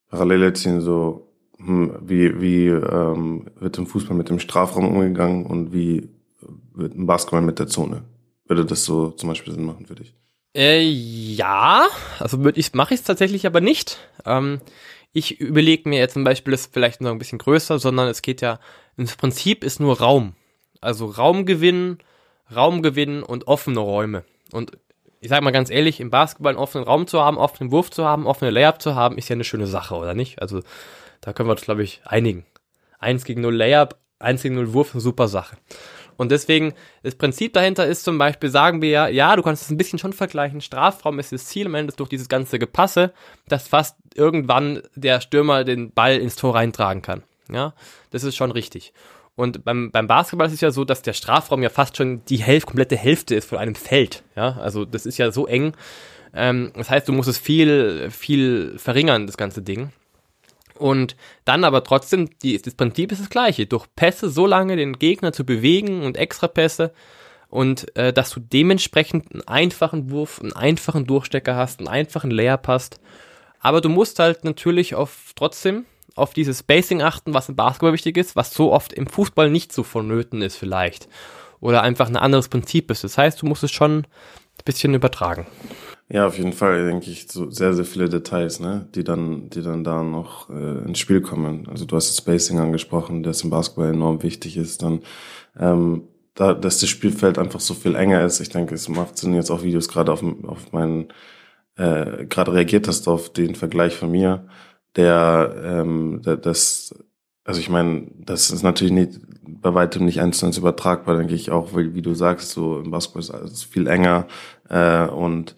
Parallele ziehen, so hm, wie, wie ähm, wird im Fußball mit dem Strafraum umgegangen und wie im Basketball mit der Zone. Würde das so zum Beispiel Sinn machen für dich? Äh, ja, also ich mache ich es tatsächlich aber nicht. Ähm, ich überlege mir jetzt zum Beispiel, das vielleicht noch ein bisschen größer, sondern es geht ja, ins Prinzip ist nur Raum. Also Raumgewinn, Raumgewinn und offene Räume. Und ich sage mal ganz ehrlich, im Basketball einen offenen Raum zu haben, offenen Wurf zu haben, offene Layup zu haben, ist ja eine schöne Sache, oder nicht? Also da können wir uns, glaube ich, einigen. Eins gegen null Layup, eins gegen null Wurf, eine super Sache. Und deswegen, das Prinzip dahinter ist zum Beispiel, sagen wir ja, ja, du kannst es ein bisschen schon vergleichen. Strafraum ist das Ziel am Ende durch dieses ganze Gepasse, dass fast irgendwann der Stürmer den Ball ins Tor reintragen kann. Ja, das ist schon richtig. Und beim, beim Basketball ist es ja so, dass der Strafraum ja fast schon die Hälfte, komplette Hälfte ist von einem Feld. Ja, also das ist ja so eng. Ähm, das heißt, du musst es viel, viel verringern, das ganze Ding. Und dann aber trotzdem, die, das Prinzip ist das gleiche. Durch Pässe so lange den Gegner zu bewegen und extra Pässe und äh, dass du dementsprechend einen einfachen Wurf, einen einfachen Durchstecker hast, einen einfachen Layer passt. Aber du musst halt natürlich auf trotzdem auf dieses Spacing achten, was im Basketball wichtig ist, was so oft im Fußball nicht so vonnöten ist vielleicht. Oder einfach ein anderes Prinzip ist. Das heißt, du musst es schon ein bisschen übertragen. Ja, auf jeden Fall, denke ich, so sehr, sehr viele Details, ne, die dann, die dann da noch äh, ins Spiel kommen. Also du hast das Spacing angesprochen, das im Basketball enorm wichtig ist. Dann, ähm, da, dass das Spielfeld einfach so viel enger ist. Ich denke, es macht Sinn jetzt auch Videos gerade auf, auf meinen, äh, gerade reagiert hast auf den Vergleich von mir, der, ähm, der das also ich meine, das ist natürlich nicht bei weitem nicht eins zu eins übertragbar, denke ich auch, weil wie du sagst, so im Basketball ist alles viel enger äh, und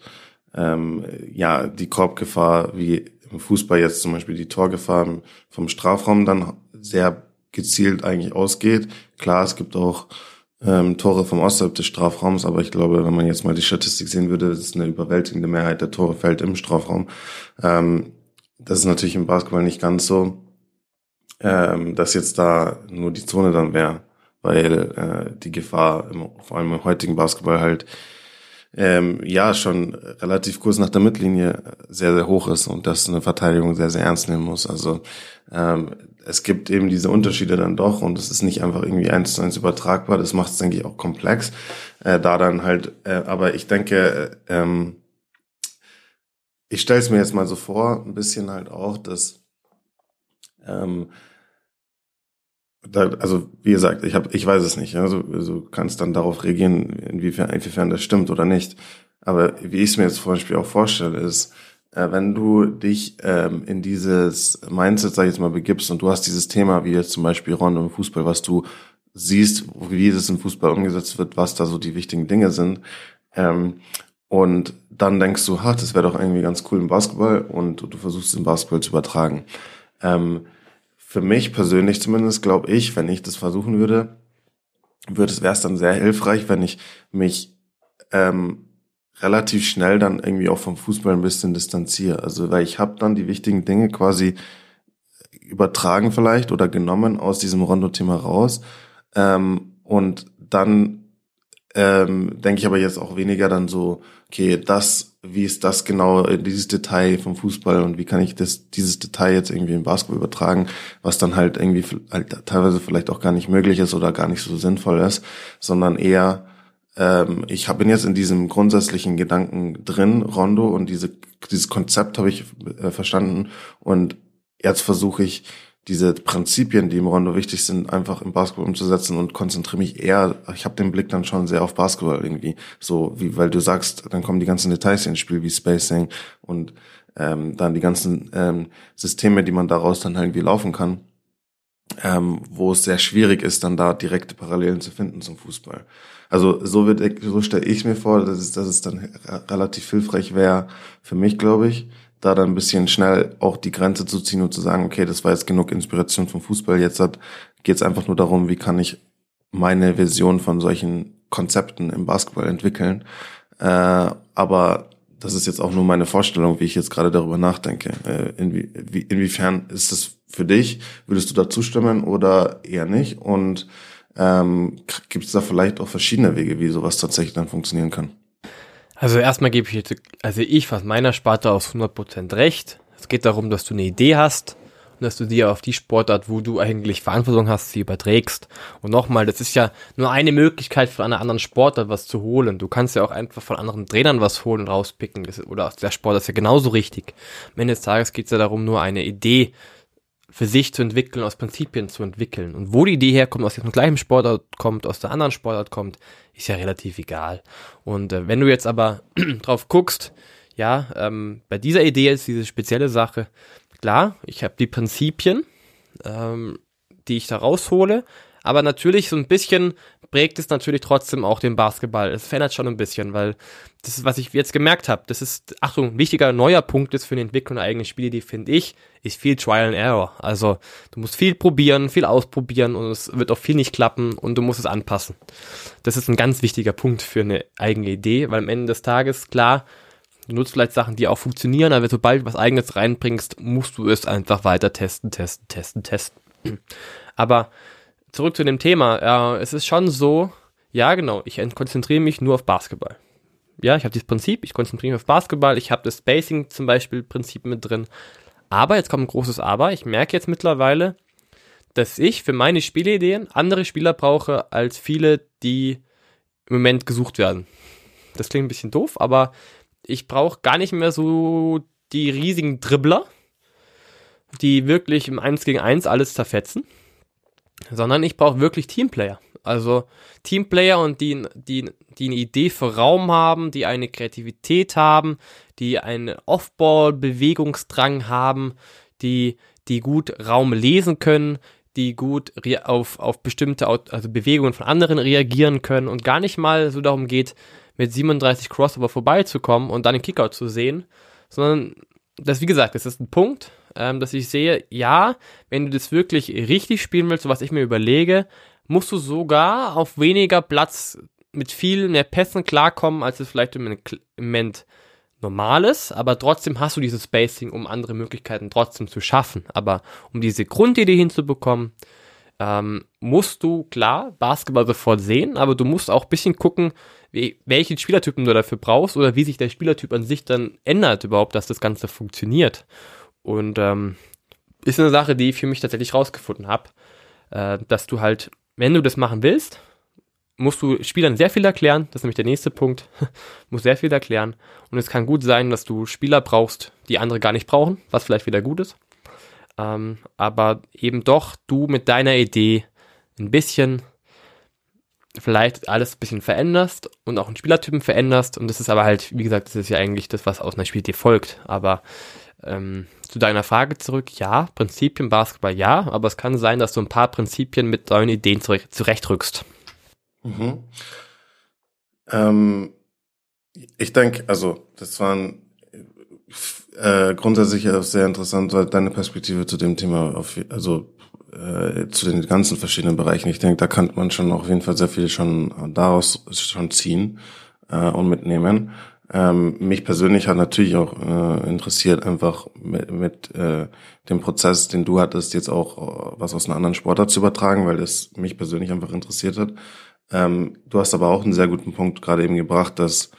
ähm, ja, die Korbgefahr, wie im Fußball jetzt zum Beispiel die Torgefahr vom Strafraum dann sehr gezielt eigentlich ausgeht. Klar, es gibt auch ähm, Tore vom außerhalb des Strafraums, aber ich glaube, wenn man jetzt mal die Statistik sehen würde, ist eine überwältigende Mehrheit der Tore fällt im Strafraum. Ähm, das ist natürlich im Basketball nicht ganz so, ähm, dass jetzt da nur die Zone dann wäre, weil äh, die Gefahr, im, vor allem im heutigen Basketball halt ähm, ja schon relativ kurz nach der Mittellinie sehr, sehr hoch ist und das eine Verteidigung sehr, sehr ernst nehmen muss. Also ähm, es gibt eben diese Unterschiede dann doch und es ist nicht einfach irgendwie eins zu eins übertragbar. Das macht es, denke ich, auch komplex. Äh, da dann halt, äh, aber ich denke, äh, ähm, ich stelle es mir jetzt mal so vor, ein bisschen halt auch, dass ähm, da, also wie gesagt, ich habe, ich weiß es nicht. Also du kannst dann darauf reagieren, inwiefern, inwiefern das stimmt oder nicht. Aber wie ich es mir jetzt zum Beispiel auch vorstelle, ist, äh, wenn du dich ähm, in dieses Mindset, sag ich jetzt mal, begibst und du hast dieses Thema, wie jetzt zum Beispiel Ron im Fußball, was du siehst, wie das im Fußball umgesetzt wird, was da so die wichtigen Dinge sind, ähm, und dann denkst du, ha, das wäre doch irgendwie ganz cool im Basketball und du versuchst es im Basketball zu übertragen. Ähm, für mich persönlich zumindest glaube ich, wenn ich das versuchen würde, würde es wäre es dann sehr hilfreich, wenn ich mich ähm, relativ schnell dann irgendwie auch vom Fußball ein bisschen distanziere. Also weil ich habe dann die wichtigen Dinge quasi übertragen vielleicht oder genommen aus diesem Rondo-Thema raus ähm, und dann ähm, denke ich aber jetzt auch weniger dann so, okay, das, wie ist das genau, äh, dieses Detail vom Fußball und wie kann ich das, dieses Detail jetzt irgendwie im Basketball übertragen, was dann halt irgendwie halt teilweise vielleicht auch gar nicht möglich ist oder gar nicht so sinnvoll ist, sondern eher, ähm, ich bin jetzt in diesem grundsätzlichen Gedanken drin, Rondo, und diese, dieses Konzept habe ich äh, verstanden und jetzt versuche ich diese Prinzipien, die im Rondo wichtig sind, einfach im Basketball umzusetzen und konzentriere mich eher, ich habe den Blick dann schon sehr auf Basketball irgendwie, so wie, weil du sagst, dann kommen die ganzen Details ins Spiel, wie Spacing und ähm, dann die ganzen ähm, Systeme, die man daraus dann irgendwie laufen kann, ähm, wo es sehr schwierig ist, dann da direkte Parallelen zu finden zum Fußball. Also so wird, so stelle ich mir vor, dass es, dass es dann relativ hilfreich wäre für mich, glaube ich, da dann ein bisschen schnell auch die Grenze zu ziehen und zu sagen, okay, das war jetzt genug Inspiration vom Fußball, jetzt geht es einfach nur darum, wie kann ich meine Vision von solchen Konzepten im Basketball entwickeln. Äh, aber das ist jetzt auch nur meine Vorstellung, wie ich jetzt gerade darüber nachdenke. Äh, inwie, wie, inwiefern ist das für dich? Würdest du da zustimmen oder eher nicht? Und ähm, gibt es da vielleicht auch verschiedene Wege, wie sowas tatsächlich dann funktionieren kann? Also erstmal gebe ich jetzt, also ich was meiner Sparte aus 100% recht. Es geht darum, dass du eine Idee hast und dass du die auf die Sportart, wo du eigentlich Verantwortung hast, sie überträgst. Und nochmal, das ist ja nur eine Möglichkeit von einer anderen Sportart was zu holen. Du kannst ja auch einfach von anderen Trainern was holen und rauspicken. Das, oder der Sport ist ja genauso richtig. Am Ende des Tages geht es ja darum, nur eine Idee für sich zu entwickeln, aus Prinzipien zu entwickeln. Und wo die Idee herkommt, aus dem gleichen Sportart kommt, aus der anderen Sportart kommt, ist ja relativ egal. Und äh, wenn du jetzt aber drauf guckst, ja, ähm, bei dieser Idee ist diese spezielle Sache, klar, ich habe die Prinzipien, ähm, die ich da raushole, aber natürlich so ein bisschen prägt es natürlich trotzdem auch den Basketball. Es verändert schon ein bisschen, weil das ist, was ich jetzt gemerkt habe. Das ist, Achtung, ein wichtiger neuer Punkt ist für die Entwicklung der eigenen Spiele, die finde ich, ist viel Trial and Error. Also du musst viel probieren, viel ausprobieren und es wird auch viel nicht klappen und du musst es anpassen. Das ist ein ganz wichtiger Punkt für eine eigene Idee, weil am Ende des Tages, klar, Du nutzt vielleicht Sachen, die auch funktionieren, aber sobald du was eigenes reinbringst, musst du es einfach weiter testen, testen, testen, testen. Aber zurück zu dem Thema. Ja, es ist schon so, ja genau, ich konzentriere mich nur auf Basketball. Ja, ich habe dieses Prinzip, ich konzentriere mich auf Basketball, ich habe das Spacing zum Beispiel Prinzip mit drin. Aber, jetzt kommt ein großes Aber, ich merke jetzt mittlerweile, dass ich für meine Spielideen andere Spieler brauche als viele, die im Moment gesucht werden. Das klingt ein bisschen doof, aber ich brauche gar nicht mehr so die riesigen Dribbler, die wirklich im 1 gegen 1 alles zerfetzen, sondern ich brauche wirklich Teamplayer. Also Teamplayer und die, die, die eine Idee für Raum haben, die eine Kreativität haben, die einen Offball-Bewegungsdrang haben, die, die gut Raum lesen können, die gut auf, auf bestimmte also Bewegungen von anderen reagieren können und gar nicht mal so darum geht, mit 37 Crossover vorbeizukommen und dann den Kickout zu sehen, sondern das, wie gesagt, das ist ein Punkt, ähm, dass ich sehe, ja, wenn du das wirklich richtig spielen willst, was ich mir überlege, musst du sogar auf weniger Platz mit viel mehr Pässen klarkommen, als es vielleicht im Moment normal ist, aber trotzdem hast du dieses Spacing, um andere Möglichkeiten trotzdem zu schaffen. Aber um diese Grundidee hinzubekommen, ähm, musst du klar Basketball sofort sehen, aber du musst auch ein bisschen gucken, wie, welchen Spielertypen du dafür brauchst oder wie sich der Spielertyp an sich dann ändert überhaupt, dass das Ganze funktioniert. Und ähm, ist eine Sache, die ich für mich tatsächlich rausgefunden habe, äh, dass du halt, wenn du das machen willst, musst du Spielern sehr viel erklären, das ist nämlich der nächste Punkt, muss sehr viel erklären. Und es kann gut sein, dass du Spieler brauchst, die andere gar nicht brauchen, was vielleicht wieder gut ist. Ähm, aber eben doch du mit deiner Idee ein bisschen vielleicht alles ein bisschen veränderst und auch einen Spielertypen veränderst. Und das ist aber halt, wie gesagt, das ist ja eigentlich das, was aus einer Spielidee folgt. Aber ähm, zu deiner Frage zurück, ja, Prinzipien Basketball ja, aber es kann sein, dass du ein paar Prinzipien mit neuen Ideen zurecht, zurechtrückst. Mhm. Ähm, ich denke, also das waren äh, grundsätzlich sehr interessant, deine Perspektive zu dem Thema, auf, also äh, zu den ganzen verschiedenen Bereichen. Ich denke, da kann man schon auf jeden Fall sehr viel schon daraus schon ziehen äh, und mitnehmen. Ähm, mich persönlich hat natürlich auch äh, interessiert, einfach mit, mit äh, dem Prozess, den du hattest, jetzt auch äh, was aus einer anderen Sportart zu übertragen, weil das mich persönlich einfach interessiert hat. Ähm, du hast aber auch einen sehr guten Punkt gerade eben gebracht, dass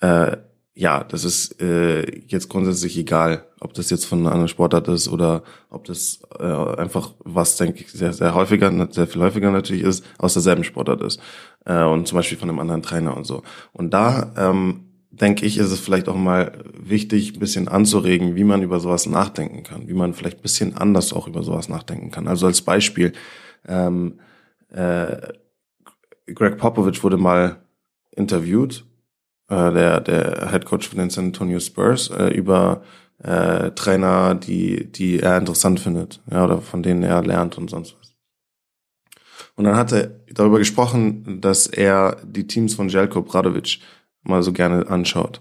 äh, ja, das ist äh, jetzt grundsätzlich egal, ob das jetzt von einer anderen Sportart ist oder ob das äh, einfach, was denke ich, sehr, sehr häufiger, sehr viel häufiger natürlich ist, aus derselben Sportart ist. Äh, und zum Beispiel von einem anderen Trainer und so. Und da ähm, denke ich, ist es vielleicht auch mal wichtig, ein bisschen anzuregen, wie man über sowas nachdenken kann, wie man vielleicht ein bisschen anders auch über sowas nachdenken kann. Also als Beispiel, ähm, äh, Greg Popovich wurde mal interviewt äh, der, der Head Coach von den San Antonio Spurs, äh, über äh, Trainer, die, die er interessant findet, ja, oder von denen er lernt und sonst was. Und dann hat er darüber gesprochen, dass er die Teams von Jelko Bradovic mal so gerne anschaut.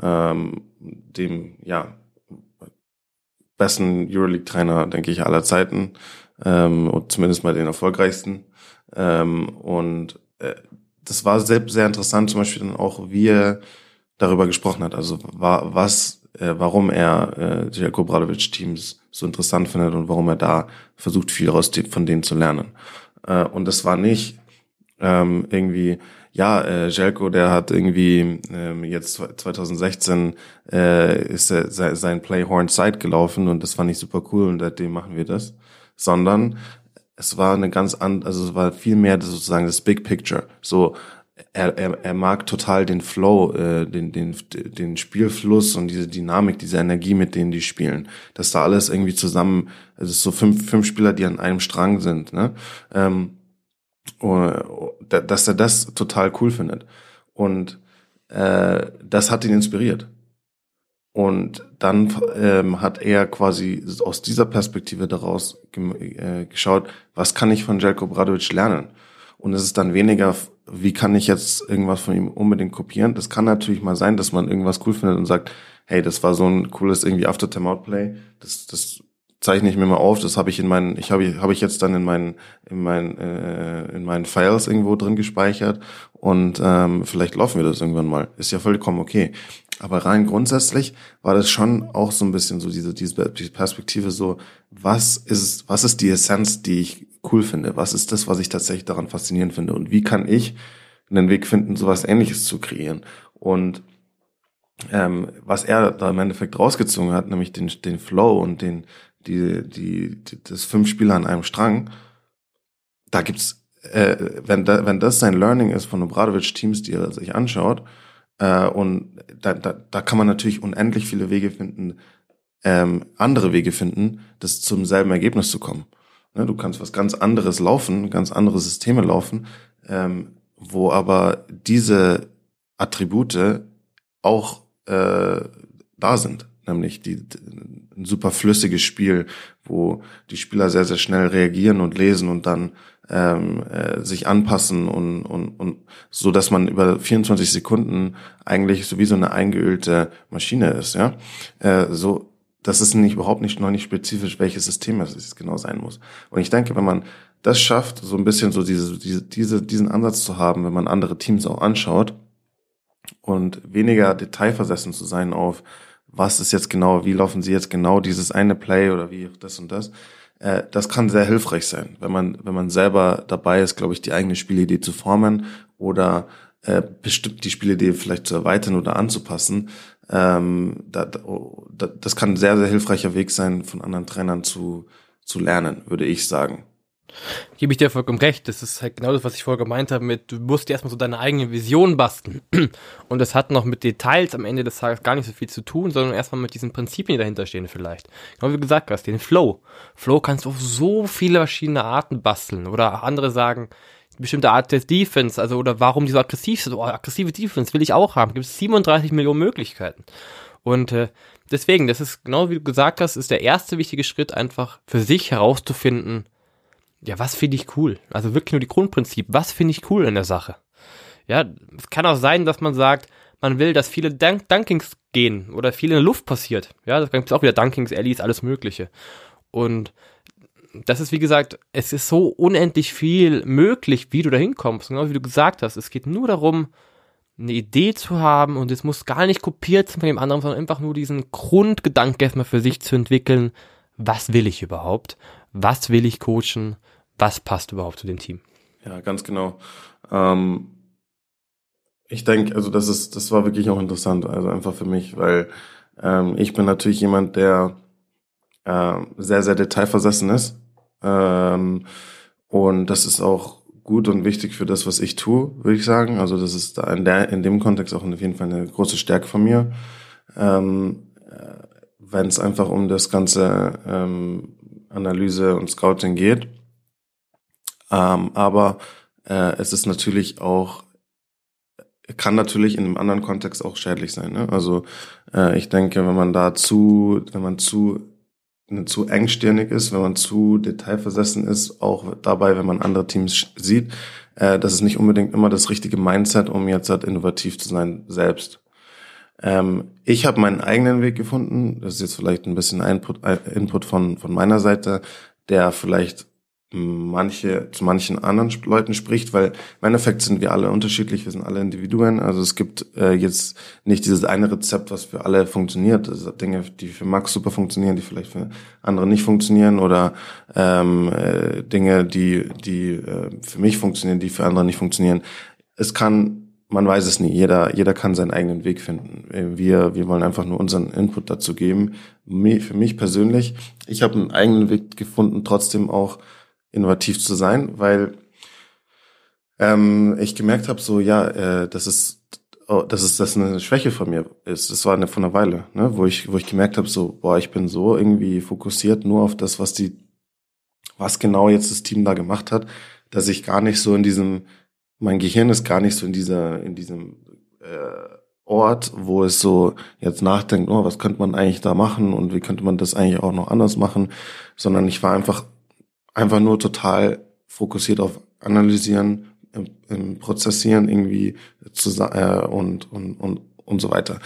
Ähm, dem, ja, besten Euroleague-Trainer, denke ich, aller Zeiten, ähm, und zumindest mal den erfolgreichsten. Ähm, und äh, das war sehr, sehr interessant, zum Beispiel dann auch, wie er darüber gesprochen hat. Also war, was, äh, warum er äh, Jelko Bradovic Teams so interessant findet und warum er da versucht, viel raus von denen zu lernen. Äh, und das war nicht ähm, irgendwie, ja, äh, Jelko, der hat irgendwie ähm, jetzt 2016 äh, ist er, sein Playhorn Side gelaufen und das fand ich super cool und seitdem machen wir das. Sondern es war eine ganz andere, also es war viel mehr sozusagen das Big Picture. So, er, er, er mag total den Flow, äh, den, den, den Spielfluss und diese Dynamik, diese Energie, mit denen die spielen. Dass da alles irgendwie zusammen, es ist so fünf, fünf Spieler, die an einem Strang sind, ne? Ähm, dass er das total cool findet. Und äh, das hat ihn inspiriert. Und dann ähm, hat er quasi aus dieser Perspektive daraus äh, geschaut, was kann ich von Jelko Bradovic lernen? Und es ist dann weniger, wie kann ich jetzt irgendwas von ihm unbedingt kopieren? Das kann natürlich mal sein, dass man irgendwas cool findet und sagt, hey, das war so ein cooles irgendwie After-Time-Out-Play. Das, das zeichne ich mir mal auf. Das habe ich in meinen, ich habe habe ich jetzt dann in meinen in meinen äh, in meinen Files irgendwo drin gespeichert und ähm, vielleicht laufen wir das irgendwann mal. Ist ja vollkommen okay. Aber rein grundsätzlich war das schon auch so ein bisschen so diese, diese Perspektive so, was ist, was ist die Essenz, die ich cool finde? Was ist das, was ich tatsächlich daran faszinierend finde? Und wie kann ich einen Weg finden, sowas ähnliches zu kreieren? Und ähm, was er da im Endeffekt rausgezogen hat, nämlich den, den Flow und den, die, die, die das fünf Spieler an einem Strang, da gibt's, äh, wenn, da, wenn das sein Learning ist von Obradovic Teams, die er sich anschaut, äh, und da, da, da kann man natürlich unendlich viele Wege finden, ähm, andere Wege finden, das zum selben Ergebnis zu kommen. Ne, du kannst was ganz anderes laufen, ganz andere Systeme laufen, ähm, wo aber diese Attribute auch äh, da sind. nämlich die, ein super flüssiges Spiel, wo die Spieler sehr, sehr schnell reagieren und lesen und dann ähm, äh, sich anpassen und, und, und so, dass man über 24 Sekunden eigentlich so wie so eine eingeölte Maschine ist, ja. Äh, so, das ist nicht überhaupt nicht noch nicht spezifisch, welches System es genau sein muss. Und ich denke, wenn man das schafft, so ein bisschen so diese, diese, diese, diesen Ansatz zu haben, wenn man andere Teams auch anschaut und weniger detailversessen zu sein auf, was ist jetzt genau, wie laufen sie jetzt genau dieses eine Play oder wie das und das. Äh, das kann sehr hilfreich sein, wenn man, wenn man selber dabei ist, glaube ich, die eigene Spielidee zu formen oder äh, bestimmt die Spielidee vielleicht zu erweitern oder anzupassen. Ähm, da, da, das kann ein sehr, sehr hilfreicher Weg sein, von anderen Trainern zu, zu lernen, würde ich sagen. Gebe ich dir vollkommen recht. Das ist halt genau das, was ich vorher gemeint habe mit, du musst dir erstmal so deine eigene Vision basteln. Und das hat noch mit Details am Ende des Tages gar nicht so viel zu tun, sondern erstmal mit diesen Prinzipien, die dahinter stehen vielleicht. Genau wie du gesagt hast, den Flow. Flow kannst du auf so viele verschiedene Arten basteln. Oder andere sagen, bestimmte Art des Defense, also oder warum die so aggressiv sind. Oh, aggressive Defense will ich auch haben. Gibt es 37 Millionen Möglichkeiten. Und äh, deswegen, das ist genau wie du gesagt hast, ist der erste wichtige Schritt einfach für sich herauszufinden, ja, was finde ich cool? Also wirklich nur die Grundprinzip, was finde ich cool in der Sache? Ja, es kann auch sein, dass man sagt, man will, dass viele Dunk Dunkings gehen oder viel in der Luft passiert. Ja, das gibt auch wieder Dunkings, Allies, alles Mögliche. Und das ist, wie gesagt, es ist so unendlich viel möglich, wie du da hinkommst. Genau wie du gesagt hast. Es geht nur darum, eine Idee zu haben und es muss gar nicht kopiert sein von dem anderen, sondern einfach nur diesen Grundgedanken erstmal für sich zu entwickeln. Was will ich überhaupt? Was will ich coachen? Was passt überhaupt zu dem Team. Ja, ganz genau. Ähm, ich denke, also das ist, das war wirklich auch interessant, also einfach für mich, weil ähm, ich bin natürlich jemand, der äh, sehr, sehr detailversessen ist. Ähm, und das ist auch gut und wichtig für das, was ich tue, würde ich sagen. Also das ist da in, der, in dem Kontext auch auf jeden Fall eine große Stärke von mir. Ähm, äh, Wenn es einfach um das ganze ähm, Analyse und Scouting geht. Ähm, aber äh, es ist natürlich auch, kann natürlich in einem anderen Kontext auch schädlich sein. Ne? Also äh, ich denke, wenn man da zu, wenn man zu zu engstirnig ist, wenn man zu detailversessen ist, auch dabei, wenn man andere Teams sieht, äh, das ist nicht unbedingt immer das richtige Mindset, um jetzt halt innovativ zu sein selbst. Ähm, ich habe meinen eigenen Weg gefunden. Das ist jetzt vielleicht ein bisschen Input, Input von, von meiner Seite, der vielleicht manche, zu manchen anderen Leuten spricht, weil im Endeffekt sind wir alle unterschiedlich, wir sind alle Individuen. Also es gibt äh, jetzt nicht dieses eine Rezept, was für alle funktioniert. Also Dinge, die für Max super funktionieren, die vielleicht für andere nicht funktionieren oder ähm, äh, Dinge, die, die äh, für mich funktionieren, die für andere nicht funktionieren. Es kann man weiß es nie. Jeder, jeder kann seinen eigenen Weg finden. Wir, wir wollen einfach nur unseren Input dazu geben. Für mich persönlich, ich habe einen eigenen Weg gefunden, trotzdem auch innovativ zu sein, weil ähm, ich gemerkt habe, so ja, äh, das ist oh, das ist das eine Schwäche von mir ist. Das war eine von einer Weile, ne, wo ich wo ich gemerkt habe, so boah, ich bin so irgendwie fokussiert nur auf das, was die was genau jetzt das Team da gemacht hat, dass ich gar nicht so in diesem mein Gehirn ist gar nicht so in dieser in diesem äh, Ort, wo es so jetzt nachdenkt, oh, was könnte man eigentlich da machen und wie könnte man das eigentlich auch noch anders machen, sondern ich war einfach einfach nur total fokussiert auf Analysieren, im, im Prozessieren irgendwie zu, äh, und, und, und, und so weiter.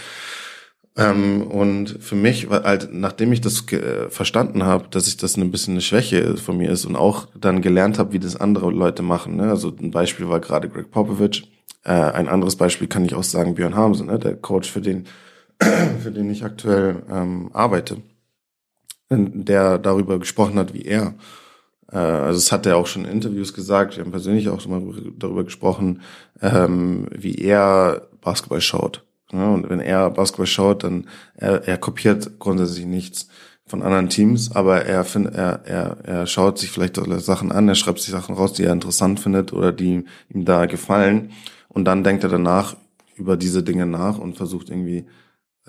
Ähm, und für mich, weil halt, nachdem ich das verstanden habe, dass ich das ein bisschen eine Schwäche von mir ist und auch dann gelernt habe, wie das andere Leute machen. Ne? Also ein Beispiel war gerade Greg Popovich. Äh, ein anderes Beispiel kann ich auch sagen, Björn Hamsen, ne? der Coach, für den, für den ich aktuell ähm, arbeite, der darüber gesprochen hat, wie er äh, also es hat er auch schon in Interviews gesagt, wir haben persönlich auch schon mal darüber gesprochen, ähm, wie er Basketball schaut. Ja, und wenn er Basketball schaut, dann er, er kopiert grundsätzlich nichts von anderen Teams, aber er find, er, er, er schaut sich vielleicht Sachen an, er schreibt sich Sachen raus, die er interessant findet oder die ihm da gefallen und dann denkt er danach über diese Dinge nach und versucht irgendwie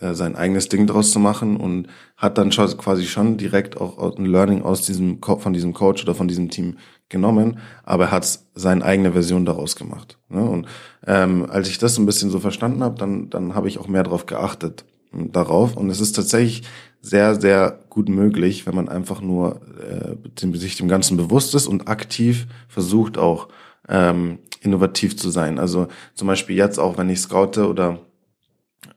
äh, sein eigenes Ding draus zu machen und hat dann schon, quasi schon direkt auch ein Learning aus diesem von diesem Coach oder von diesem Team genommen, aber er hat seine eigene Version daraus gemacht. Ne? Und ähm, als ich das ein bisschen so verstanden habe, dann dann habe ich auch mehr darauf geachtet, darauf. Und es ist tatsächlich sehr, sehr gut möglich, wenn man einfach nur äh, sich dem Ganzen bewusst ist und aktiv versucht auch ähm, innovativ zu sein. Also zum Beispiel jetzt auch, wenn ich scoute oder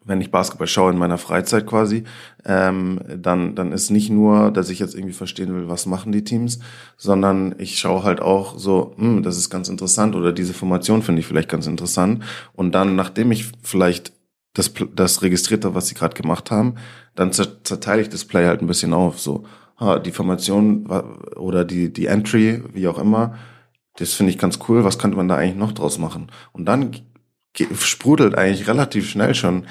wenn ich Basketball schaue in meiner Freizeit quasi, ähm, dann, dann ist nicht nur, dass ich jetzt irgendwie verstehen will, was machen die Teams, sondern ich schaue halt auch so, hm, das ist ganz interessant oder diese Formation finde ich vielleicht ganz interessant. Und dann, nachdem ich vielleicht das, das registriert habe, was sie gerade gemacht haben, dann zerteile ich das Play halt ein bisschen auf. So, die Formation oder die, die Entry, wie auch immer, das finde ich ganz cool, was könnte man da eigentlich noch draus machen? Und dann sprudelt eigentlich relativ schnell schon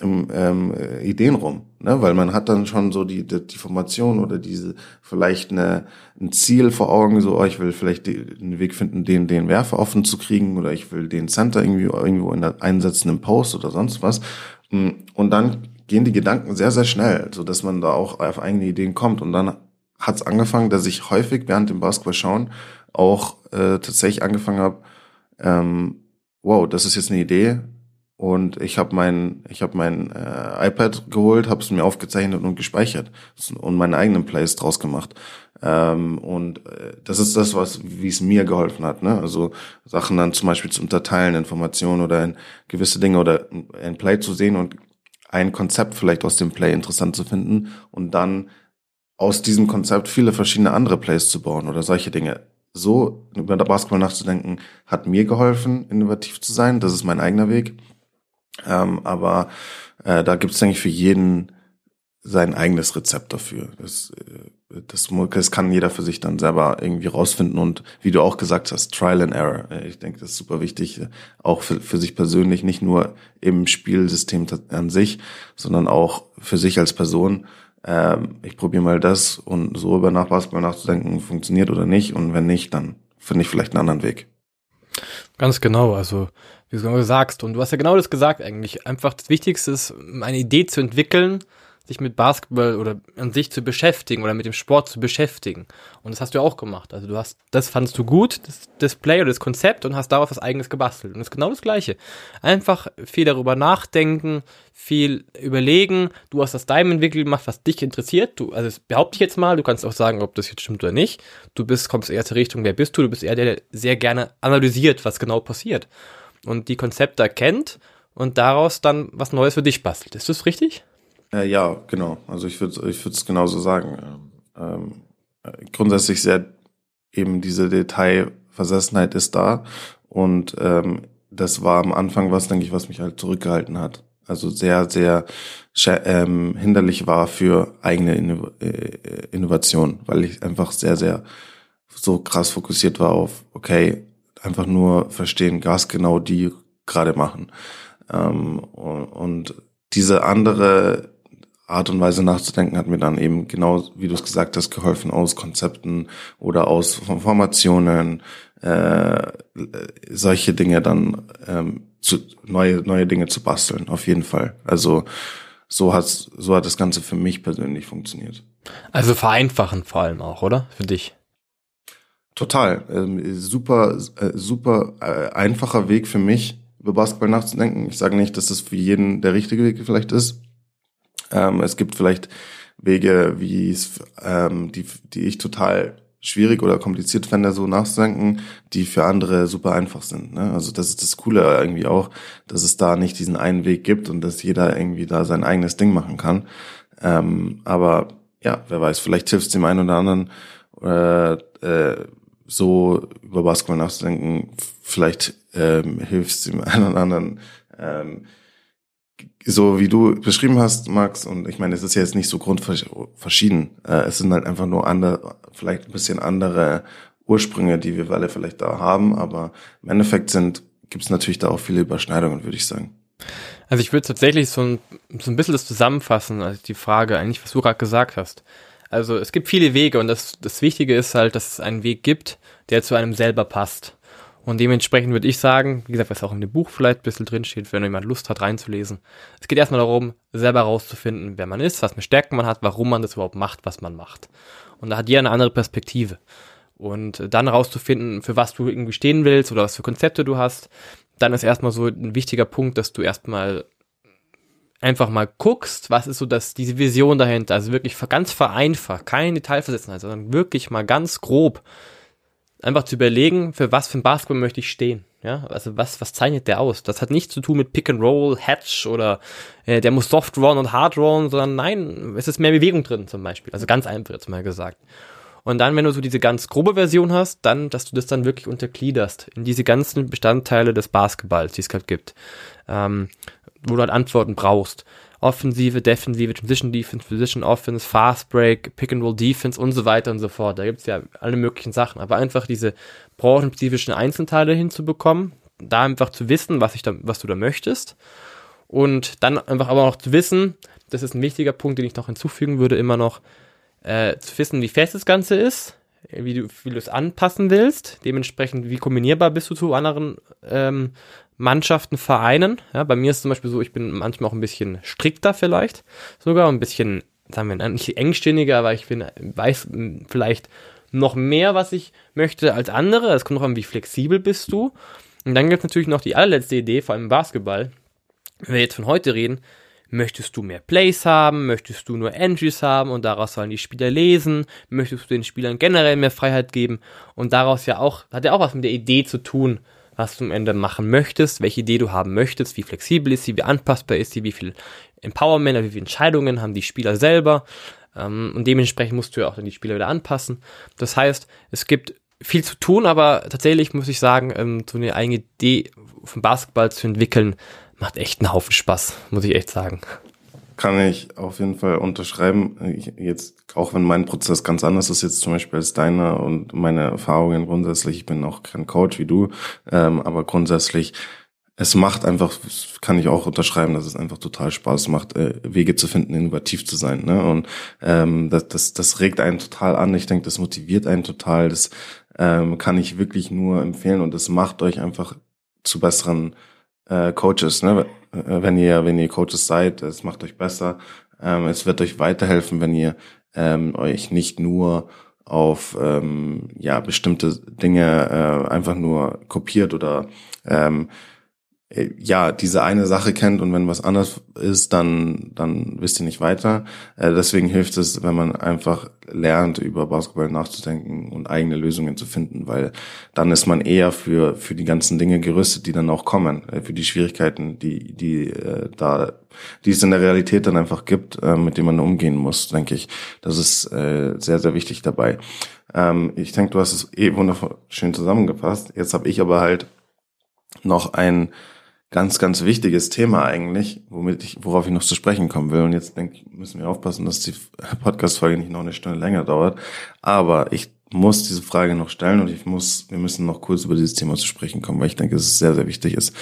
ähm, ähm, Ideen rum, ne? weil man hat dann schon so die, die, die Formation oder diese vielleicht eine, ein Ziel vor Augen, so oh, ich will vielleicht den Weg finden, den den Werfer offen zu kriegen oder ich will den Center irgendwie irgendwo in der, einsetzen im Post oder sonst was mm, und dann gehen die Gedanken sehr sehr schnell, so dass man da auch auf eigene Ideen kommt und dann hat es angefangen, dass ich häufig während dem Basketball schauen auch äh, tatsächlich angefangen habe, ähm, wow, das ist jetzt eine Idee, und ich habe mein, ich habe mein äh, iPad geholt, habe es mir aufgezeichnet und gespeichert und meine eigenen Plays draus gemacht. Ähm, und äh, das ist das, was wie es mir geholfen hat. Ne? Also Sachen dann zum Beispiel zu unterteilen, Informationen oder in gewisse Dinge oder ein Play zu sehen und ein Konzept vielleicht aus dem Play interessant zu finden und dann aus diesem Konzept viele verschiedene andere Plays zu bauen oder solche Dinge. So über Basketball nachzudenken, hat mir geholfen, innovativ zu sein. Das ist mein eigener Weg. Ähm, aber äh, da gibt es, denke für jeden sein eigenes Rezept dafür. Das, äh, das, das kann jeder für sich dann selber irgendwie rausfinden und wie du auch gesagt hast, Trial and Error. Äh, ich denke, das ist super wichtig, auch für, für sich persönlich, nicht nur im Spielsystem an sich, sondern auch für sich als Person. Ähm, ich probiere mal das und so über Nachbasketball nachzudenken, funktioniert oder nicht. Und wenn nicht, dann finde ich vielleicht einen anderen Weg. Ganz genau, also wie du sagst. Und du hast ja genau das gesagt eigentlich. Einfach das Wichtigste ist, eine Idee zu entwickeln, sich mit Basketball oder an sich zu beschäftigen oder mit dem Sport zu beschäftigen. Und das hast du auch gemacht. Also du hast, das fandst du gut, das Display oder das Konzept und hast darauf was eigenes gebastelt. Und das ist genau das Gleiche. Einfach viel darüber nachdenken, viel überlegen. Du hast das deinem entwickelt gemacht, was dich interessiert. Du, also behaupte ich jetzt mal, du kannst auch sagen, ob das jetzt stimmt oder nicht. Du bist, kommst eher zur Richtung, wer bist du? Du bist eher der, der sehr gerne analysiert, was genau passiert. Und die Konzepte erkennt und daraus dann was Neues für dich bastelt. Ist das richtig? Äh, ja, genau. Also ich würde ich würde es genauso sagen. Ähm, äh, grundsätzlich sehr eben diese Detailversessenheit ist da und ähm, das war am Anfang was, denke ich, was mich halt zurückgehalten hat. Also sehr, sehr ähm, hinderlich war für eigene Inno äh, Innovation, weil ich einfach sehr, sehr so krass fokussiert war auf, okay, einfach nur verstehen, was genau die gerade machen. Ähm, und, und diese andere Art und Weise nachzudenken hat mir dann eben genau, wie du es gesagt hast, geholfen aus Konzepten oder aus Formationen, äh, solche Dinge dann ähm, zu, neue neue Dinge zu basteln. Auf jeden Fall. Also so hat so hat das Ganze für mich persönlich funktioniert. Also vereinfachen vor allem auch, oder für dich? Total. Ähm, super äh, super äh, einfacher Weg für mich über Basketball nachzudenken. Ich sage nicht, dass das für jeden der richtige Weg vielleicht ist ähm, es gibt vielleicht Wege, wie es, ähm, die, die ich total schwierig oder kompliziert fände, so nachzudenken, die für andere super einfach sind. Ne? Also das ist das Coole irgendwie auch, dass es da nicht diesen einen Weg gibt und dass jeder irgendwie da sein eigenes Ding machen kann. Ähm, aber ja, wer weiß, vielleicht hilft es dem einen oder anderen, äh, äh, so über Basketball nachzudenken. Vielleicht ähm, hilft es dem einen oder anderen, ähm, so wie du beschrieben hast, Max, und ich meine, es ist ja jetzt nicht so grundverschieden. Äh, es sind halt einfach nur andere, vielleicht ein bisschen andere Ursprünge, die wir alle vielleicht da haben, aber im Endeffekt sind, gibt es natürlich da auch viele Überschneidungen, würde ich sagen. Also ich würde tatsächlich so ein, so ein bisschen das zusammenfassen, also die Frage eigentlich, was du gerade gesagt hast. Also es gibt viele Wege und das, das Wichtige ist halt, dass es einen Weg gibt, der zu einem selber passt. Und dementsprechend würde ich sagen, wie gesagt, was auch in dem Buch vielleicht ein bisschen drinsteht, wenn jemand Lust hat reinzulesen. Es geht erstmal darum, selber herauszufinden, wer man ist, was für Stärken man hat, warum man das überhaupt macht, was man macht. Und da hat jeder eine andere Perspektive. Und dann herauszufinden, für was du irgendwie stehen willst oder was für Konzepte du hast, dann ist erstmal so ein wichtiger Punkt, dass du erstmal einfach mal guckst, was ist so das, diese Vision dahinter, also wirklich ganz vereinfacht, kein Detail versetzen, sondern wirklich mal ganz grob einfach zu überlegen, für was für ein Basketball möchte ich stehen. Ja, also was, was zeichnet der aus? Das hat nichts zu tun mit Pick and Roll, Hatch oder äh, der muss Soft Rollen und Hard Rollen, sondern nein, es ist mehr Bewegung drin zum Beispiel. Also ganz einfach jetzt mal gesagt. Und dann, wenn du so diese ganz grobe Version hast, dann, dass du das dann wirklich untergliederst in diese ganzen Bestandteile des Basketballs, die es gerade gibt, ähm, wo du halt Antworten brauchst. Offensive, Defensive, Transition Defense, Position Offense, Fast Break, Pick and Roll Defense und so weiter und so fort. Da gibt's ja alle möglichen Sachen. Aber einfach diese branchenspezifischen Einzelteile hinzubekommen, da einfach zu wissen, was ich da, was du da möchtest. Und dann einfach aber auch zu wissen, das ist ein wichtiger Punkt, den ich noch hinzufügen würde, immer noch, äh, zu wissen, wie fest das Ganze ist, wie du, wie du es anpassen willst, dementsprechend, wie kombinierbar bist du zu anderen ähm, Mannschaften, Vereinen. Ja, bei mir ist zum Beispiel so, ich bin manchmal auch ein bisschen strikter vielleicht, sogar ein bisschen, sagen wir nicht engstirniger, aber ich bin, weiß vielleicht noch mehr, was ich möchte als andere. Es kommt noch an, wie flexibel bist du. Und dann gibt es natürlich noch die allerletzte Idee, vor allem im Basketball. Wenn wir jetzt von heute reden, möchtest du mehr Plays haben, möchtest du nur Entries haben und daraus sollen die Spieler lesen, möchtest du den Spielern generell mehr Freiheit geben und daraus ja auch, hat ja auch was mit der Idee zu tun, was du am Ende machen möchtest, welche Idee du haben möchtest, wie flexibel ist sie, wie anpassbar ist sie, wie viel Empowerment, wie viele Entscheidungen haben die Spieler selber. Ähm, und dementsprechend musst du ja auch dann die Spieler wieder anpassen. Das heißt, es gibt viel zu tun, aber tatsächlich muss ich sagen, ähm, so eine eigene Idee vom Basketball zu entwickeln, macht echt einen Haufen Spaß, muss ich echt sagen kann ich auf jeden Fall unterschreiben. Ich, jetzt, auch wenn mein Prozess ganz anders ist jetzt zum Beispiel als deiner und meine Erfahrungen grundsätzlich, ich bin auch kein Coach wie du, ähm, aber grundsätzlich, es macht einfach, kann ich auch unterschreiben, dass es einfach total Spaß macht, äh, Wege zu finden, innovativ zu sein. Ne? Und ähm, das, das, das regt einen total an. Ich denke, das motiviert einen total. Das ähm, kann ich wirklich nur empfehlen und das macht euch einfach zu besseren äh, Coaches, ne? Äh, wenn ihr, wenn ihr Coaches seid, es macht euch besser. Ähm, es wird euch weiterhelfen, wenn ihr ähm, euch nicht nur auf ähm, ja bestimmte Dinge äh, einfach nur kopiert oder ähm, äh, ja, diese eine Sache kennt und wenn was anders ist, dann, dann wisst ihr nicht weiter. Äh, deswegen hilft es, wenn man einfach lernt, über Basketball nachzudenken und eigene Lösungen zu finden, weil dann ist man eher für, für die ganzen Dinge gerüstet, die dann auch kommen, äh, für die Schwierigkeiten, die, die äh, da, die es in der Realität dann einfach gibt, äh, mit denen man umgehen muss, denke ich. Das ist äh, sehr, sehr wichtig dabei. Ähm, ich denke, du hast es eh wundervoll schön zusammengefasst. Jetzt habe ich aber halt noch ein ganz, ganz wichtiges Thema eigentlich, womit ich, worauf ich noch zu sprechen kommen will. Und jetzt denke ich, müssen wir aufpassen, dass die Podcast-Folge nicht noch eine Stunde länger dauert. Aber ich muss diese Frage noch stellen und ich muss, wir müssen noch kurz über dieses Thema zu sprechen kommen, weil ich denke, dass es sehr, sehr wichtig ist.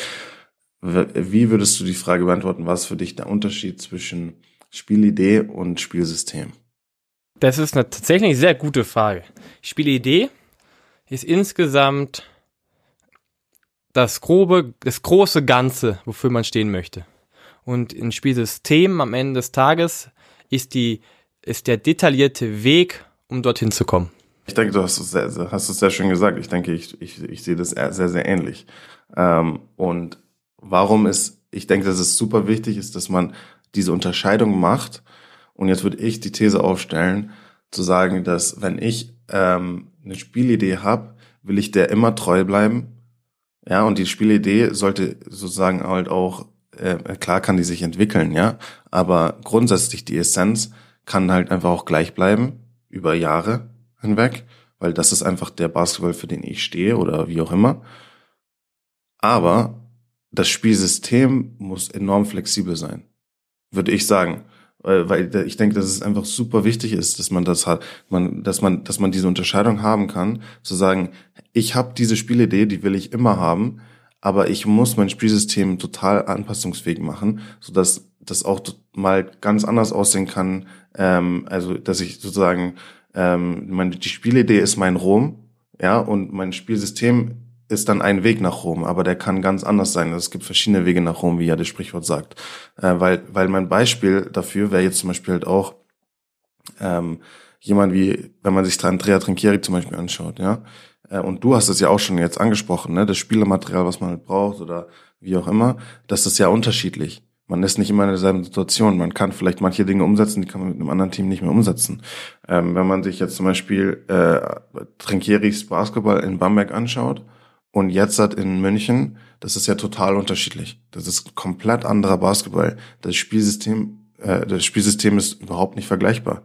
Wie würdest du die Frage beantworten, was für dich der Unterschied zwischen Spielidee und Spielsystem? Das ist eine tatsächlich sehr gute Frage. Spielidee ist insgesamt das grobe, das große Ganze, wofür man stehen möchte. Und ein Spielsystem am Ende des Tages ist die, ist der detaillierte Weg, um dorthin zu kommen. Ich denke, du hast es sehr, hast es sehr schön gesagt. Ich denke, ich, ich, ich sehe das sehr, sehr ähnlich. Ähm, und warum ist, ich denke, dass es super wichtig ist, dass man diese Unterscheidung macht. Und jetzt würde ich die These aufstellen, zu sagen, dass wenn ich ähm, eine Spielidee habe, will ich der immer treu bleiben ja, und die Spielidee sollte sozusagen halt auch, äh, klar kann die sich entwickeln, ja, aber grundsätzlich die Essenz kann halt einfach auch gleich bleiben über Jahre hinweg, weil das ist einfach der Basketball, für den ich stehe oder wie auch immer. Aber das Spielsystem muss enorm flexibel sein, würde ich sagen weil ich denke, dass es einfach super wichtig ist, dass man das hat, man, dass man, dass man diese Unterscheidung haben kann, zu sagen, ich habe diese Spielidee, die will ich immer haben, aber ich muss mein Spielsystem total anpassungsfähig machen, so dass das auch mal ganz anders aussehen kann. Ähm, also, dass ich sozusagen, ähm, meine, die Spielidee ist mein Rom, ja, und mein Spielsystem ist dann ein Weg nach Rom, aber der kann ganz anders sein. Es gibt verschiedene Wege nach Rom, wie ja das Sprichwort sagt. Äh, weil, weil mein Beispiel dafür wäre jetzt zum Beispiel halt auch ähm, jemand wie, wenn man sich Andrea Trinchieri zum Beispiel anschaut, ja. Äh, und du hast es ja auch schon jetzt angesprochen, ne? Das Spielermaterial, was man halt braucht oder wie auch immer, das ist ja unterschiedlich. Man ist nicht immer in derselben Situation. Man kann vielleicht manche Dinge umsetzen, die kann man mit einem anderen Team nicht mehr umsetzen. Ähm, wenn man sich jetzt zum Beispiel äh, Trinkieris Basketball in Bamberg anschaut und jetzt hat in München, das ist ja total unterschiedlich. Das ist komplett anderer Basketball. Das Spielsystem, äh, das Spielsystem ist überhaupt nicht vergleichbar.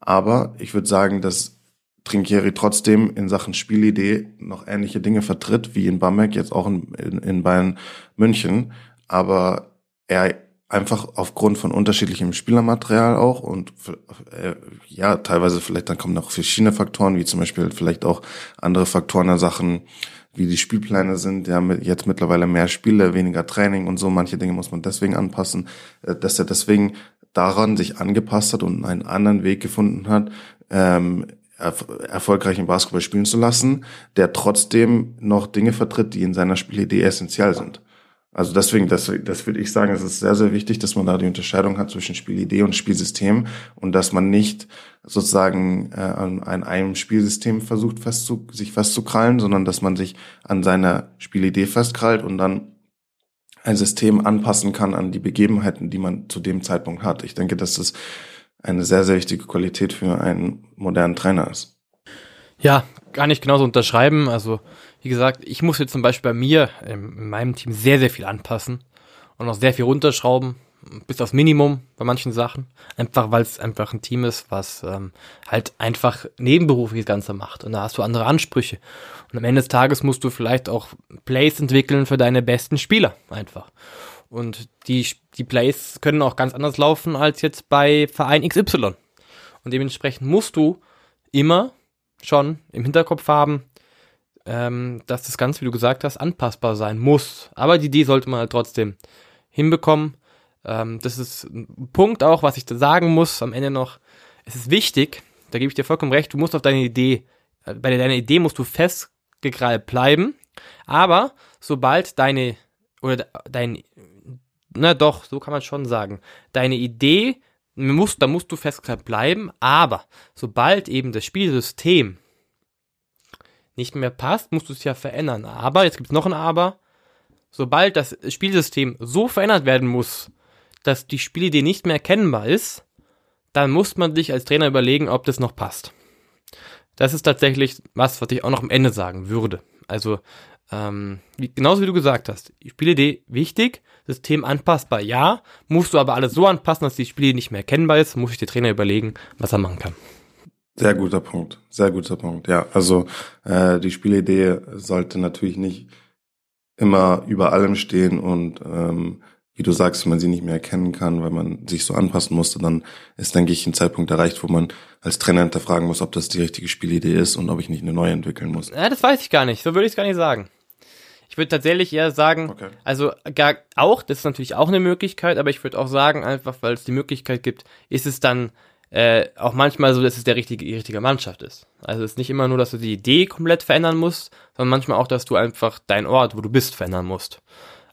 Aber ich würde sagen, dass Trinkieri trotzdem in Sachen Spielidee noch ähnliche Dinge vertritt, wie in Bamberg, jetzt auch in, in, in Bayern München. Aber er einfach aufgrund von unterschiedlichem Spielermaterial auch und äh, ja, teilweise vielleicht dann kommen noch verschiedene Faktoren, wie zum Beispiel vielleicht auch andere Faktoren in Sachen, wie die Spielpläne sind, ja, mit, jetzt mittlerweile mehr Spiele, weniger Training und so, manche Dinge muss man deswegen anpassen, äh, dass er deswegen daran sich angepasst hat und einen anderen Weg gefunden hat, ähm, erfolgreichen Basketball spielen zu lassen, der trotzdem noch Dinge vertritt, die in seiner Spielidee essentiell sind. Also deswegen, das, das würde ich sagen, es ist sehr, sehr wichtig, dass man da die Unterscheidung hat zwischen Spielidee und Spielsystem und dass man nicht sozusagen äh, an, einem Spielsystem versucht, festzu, sich festzukrallen, sondern dass man sich an seiner Spielidee festkrallt und dann ein System anpassen kann an die Begebenheiten, die man zu dem Zeitpunkt hat. Ich denke, dass das eine sehr, sehr wichtige Qualität für einen modernen Trainer ist. Ja, gar nicht genauso unterschreiben. Also, wie gesagt, ich muss jetzt zum Beispiel bei mir, in meinem Team, sehr, sehr viel anpassen und noch sehr viel runterschrauben, bis aufs Minimum bei manchen Sachen. Einfach, weil es einfach ein Team ist, was ähm, halt einfach nebenberuflich das Ganze macht. Und da hast du andere Ansprüche. Und am Ende des Tages musst du vielleicht auch Plays entwickeln für deine besten Spieler einfach. Und die, die Plays können auch ganz anders laufen als jetzt bei Verein XY. Und dementsprechend musst du immer schon im Hinterkopf haben, ähm, dass das Ganze, wie du gesagt hast, anpassbar sein muss. Aber die Idee sollte man halt trotzdem hinbekommen. Ähm, das ist ein Punkt auch, was ich da sagen muss am Ende noch. Es ist wichtig, da gebe ich dir vollkommen recht, du musst auf deine Idee, äh, bei deiner Idee musst du festgekrallt bleiben. Aber sobald deine, oder dein, na doch, so kann man schon sagen, deine Idee musst, da musst du festgehalten bleiben, aber sobald eben das Spielsystem nicht mehr passt, musst du es ja verändern. Aber, jetzt gibt es noch ein Aber, sobald das Spielsystem so verändert werden muss, dass die Spielidee nicht mehr erkennbar ist, dann muss man sich als Trainer überlegen, ob das noch passt. Das ist tatsächlich was, was ich auch noch am Ende sagen würde. Also, ähm, wie, genauso wie du gesagt hast, Spielidee wichtig, System anpassbar, ja. Musst du aber alles so anpassen, dass die Spielidee nicht mehr erkennbar ist, muss ich der Trainer überlegen, was er machen kann. Sehr guter Punkt, sehr guter Punkt. Ja, also äh, die Spielidee sollte natürlich nicht immer über allem stehen und ähm, wie du sagst, wenn man sie nicht mehr erkennen kann, weil man sich so anpassen musste, dann ist, denke ich, ein Zeitpunkt erreicht, wo man als Trainer hinterfragen muss, ob das die richtige Spielidee ist und ob ich nicht eine neue entwickeln muss. Ja, das weiß ich gar nicht. So würde ich es gar nicht sagen. Ich würde tatsächlich eher sagen, okay. also gar auch, das ist natürlich auch eine Möglichkeit, aber ich würde auch sagen, einfach weil es die Möglichkeit gibt, ist es dann äh, auch manchmal so, dass es der richtige, die richtige Mannschaft ist. Also es ist nicht immer nur, dass du die Idee komplett verändern musst, sondern manchmal auch, dass du einfach deinen Ort, wo du bist, verändern musst.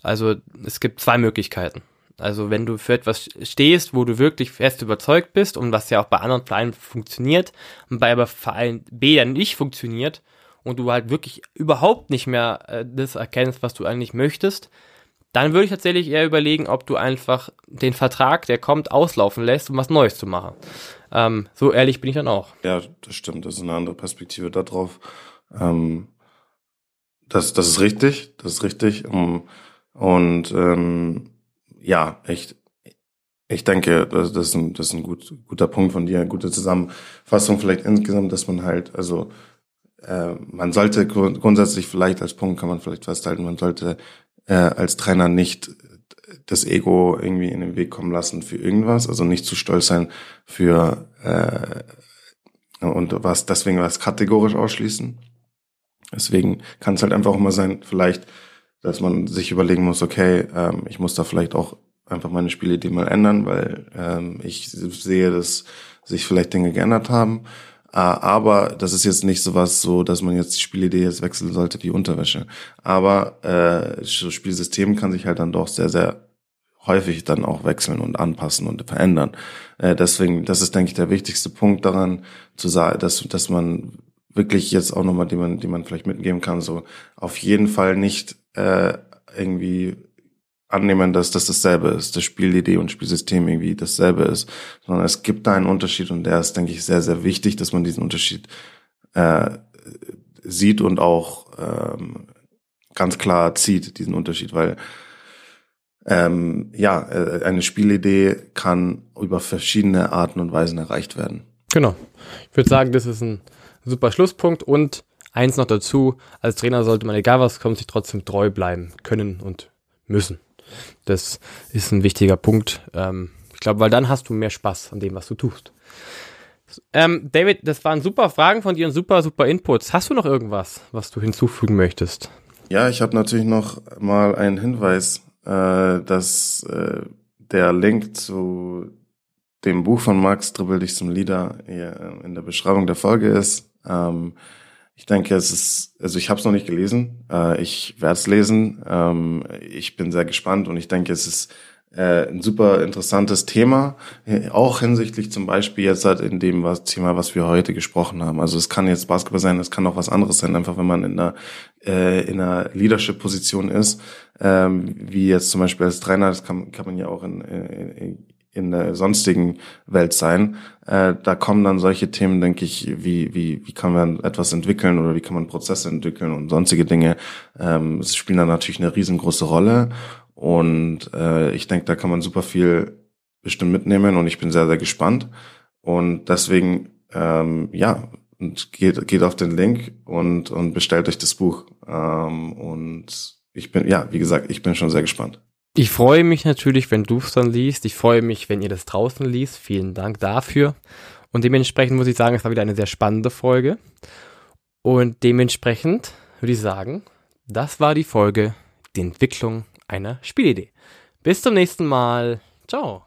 Also es gibt zwei Möglichkeiten. Also wenn du für etwas stehst, wo du wirklich fest überzeugt bist und was ja auch bei anderen Vereinen funktioniert und bei aber Verein B dann nicht funktioniert und du halt wirklich überhaupt nicht mehr äh, das erkennst, was du eigentlich möchtest, dann würde ich tatsächlich eher überlegen, ob du einfach den Vertrag, der kommt, auslaufen lässt, um was Neues zu machen. Ähm, so ehrlich bin ich dann auch. Ja, das stimmt. Das ist eine andere Perspektive darauf. Ähm, das, das ist richtig. Das ist richtig. Um, und ähm, ja, echt, ich denke, das, das, ist ein, das ist ein gut, guter Punkt von dir, eine gute Zusammenfassung vielleicht insgesamt, dass man halt, also äh, man sollte grund grundsätzlich vielleicht als Punkt kann man vielleicht festhalten, man sollte äh, als Trainer nicht das Ego irgendwie in den Weg kommen lassen für irgendwas, also nicht zu stolz sein für äh, und was deswegen was kategorisch ausschließen. Deswegen kann es halt einfach auch mal sein, vielleicht dass man sich überlegen muss, okay, ähm, ich muss da vielleicht auch einfach meine Spielidee mal ändern, weil ähm, ich sehe, dass sich vielleicht Dinge geändert haben. Äh, aber das ist jetzt nicht so was so, dass man jetzt die Spielidee jetzt wechseln sollte wie Unterwäsche. Aber äh, das Spielsystem kann sich halt dann doch sehr, sehr häufig dann auch wechseln und anpassen und verändern. Äh, deswegen, das ist, denke ich, der wichtigste Punkt daran, zu sagen, dass, dass man wirklich jetzt auch nochmal, die man, die man vielleicht mitgeben kann, so auf jeden Fall nicht äh, irgendwie annehmen, dass das dasselbe ist, das Spielidee und Spielsystem irgendwie dasselbe ist, sondern es gibt da einen Unterschied und der ist, denke ich, sehr, sehr wichtig, dass man diesen Unterschied äh, sieht und auch ähm, ganz klar zieht, diesen Unterschied, weil ähm, ja, äh, eine Spielidee kann über verschiedene Arten und Weisen erreicht werden. Genau. Ich würde sagen, das ist ein super Schlusspunkt und eins noch dazu, als Trainer sollte man, egal was kommt, sich trotzdem treu bleiben können und müssen. Das ist ein wichtiger Punkt. Ähm, ich glaube, weil dann hast du mehr Spaß an dem, was du tust. Ähm, David, das waren super Fragen von dir und super, super Inputs. Hast du noch irgendwas, was du hinzufügen möchtest? Ja, ich habe natürlich noch mal einen Hinweis, äh, dass äh, der Link zu dem Buch von Max Dribbel dich zum Leader hier in der Beschreibung der Folge ist. Ähm, ich denke, es ist, also ich habe es noch nicht gelesen. Äh, ich werde es lesen. Ähm, ich bin sehr gespannt und ich denke, es ist äh, ein super interessantes Thema, äh, auch hinsichtlich zum Beispiel jetzt halt in dem was, Thema, was wir heute gesprochen haben. Also es kann jetzt Basketball sein, es kann auch was anderes sein, einfach wenn man in einer, äh, in einer Leadership-Position ist, ähm, wie jetzt zum Beispiel als Trainer, das kann, kann man ja auch in, in, in der sonstigen Welt sein. Äh, da kommen dann solche Themen, denke ich, wie, wie, wie kann man etwas entwickeln oder wie kann man Prozesse entwickeln und sonstige Dinge. Ähm, es spielen dann natürlich eine riesengroße Rolle. Und äh, ich denke, da kann man super viel bestimmt mitnehmen und ich bin sehr, sehr gespannt. Und deswegen, ähm, ja, und geht, geht auf den Link und, und bestellt euch das Buch. Ähm, und ich bin, ja, wie gesagt, ich bin schon sehr gespannt. Ich freue mich natürlich, wenn du es dann liest. Ich freue mich, wenn ihr das draußen liest. Vielen Dank dafür. Und dementsprechend muss ich sagen, es war wieder eine sehr spannende Folge. Und dementsprechend würde ich sagen, das war die Folge, die Entwicklung einer Spielidee. Bis zum nächsten Mal. Ciao.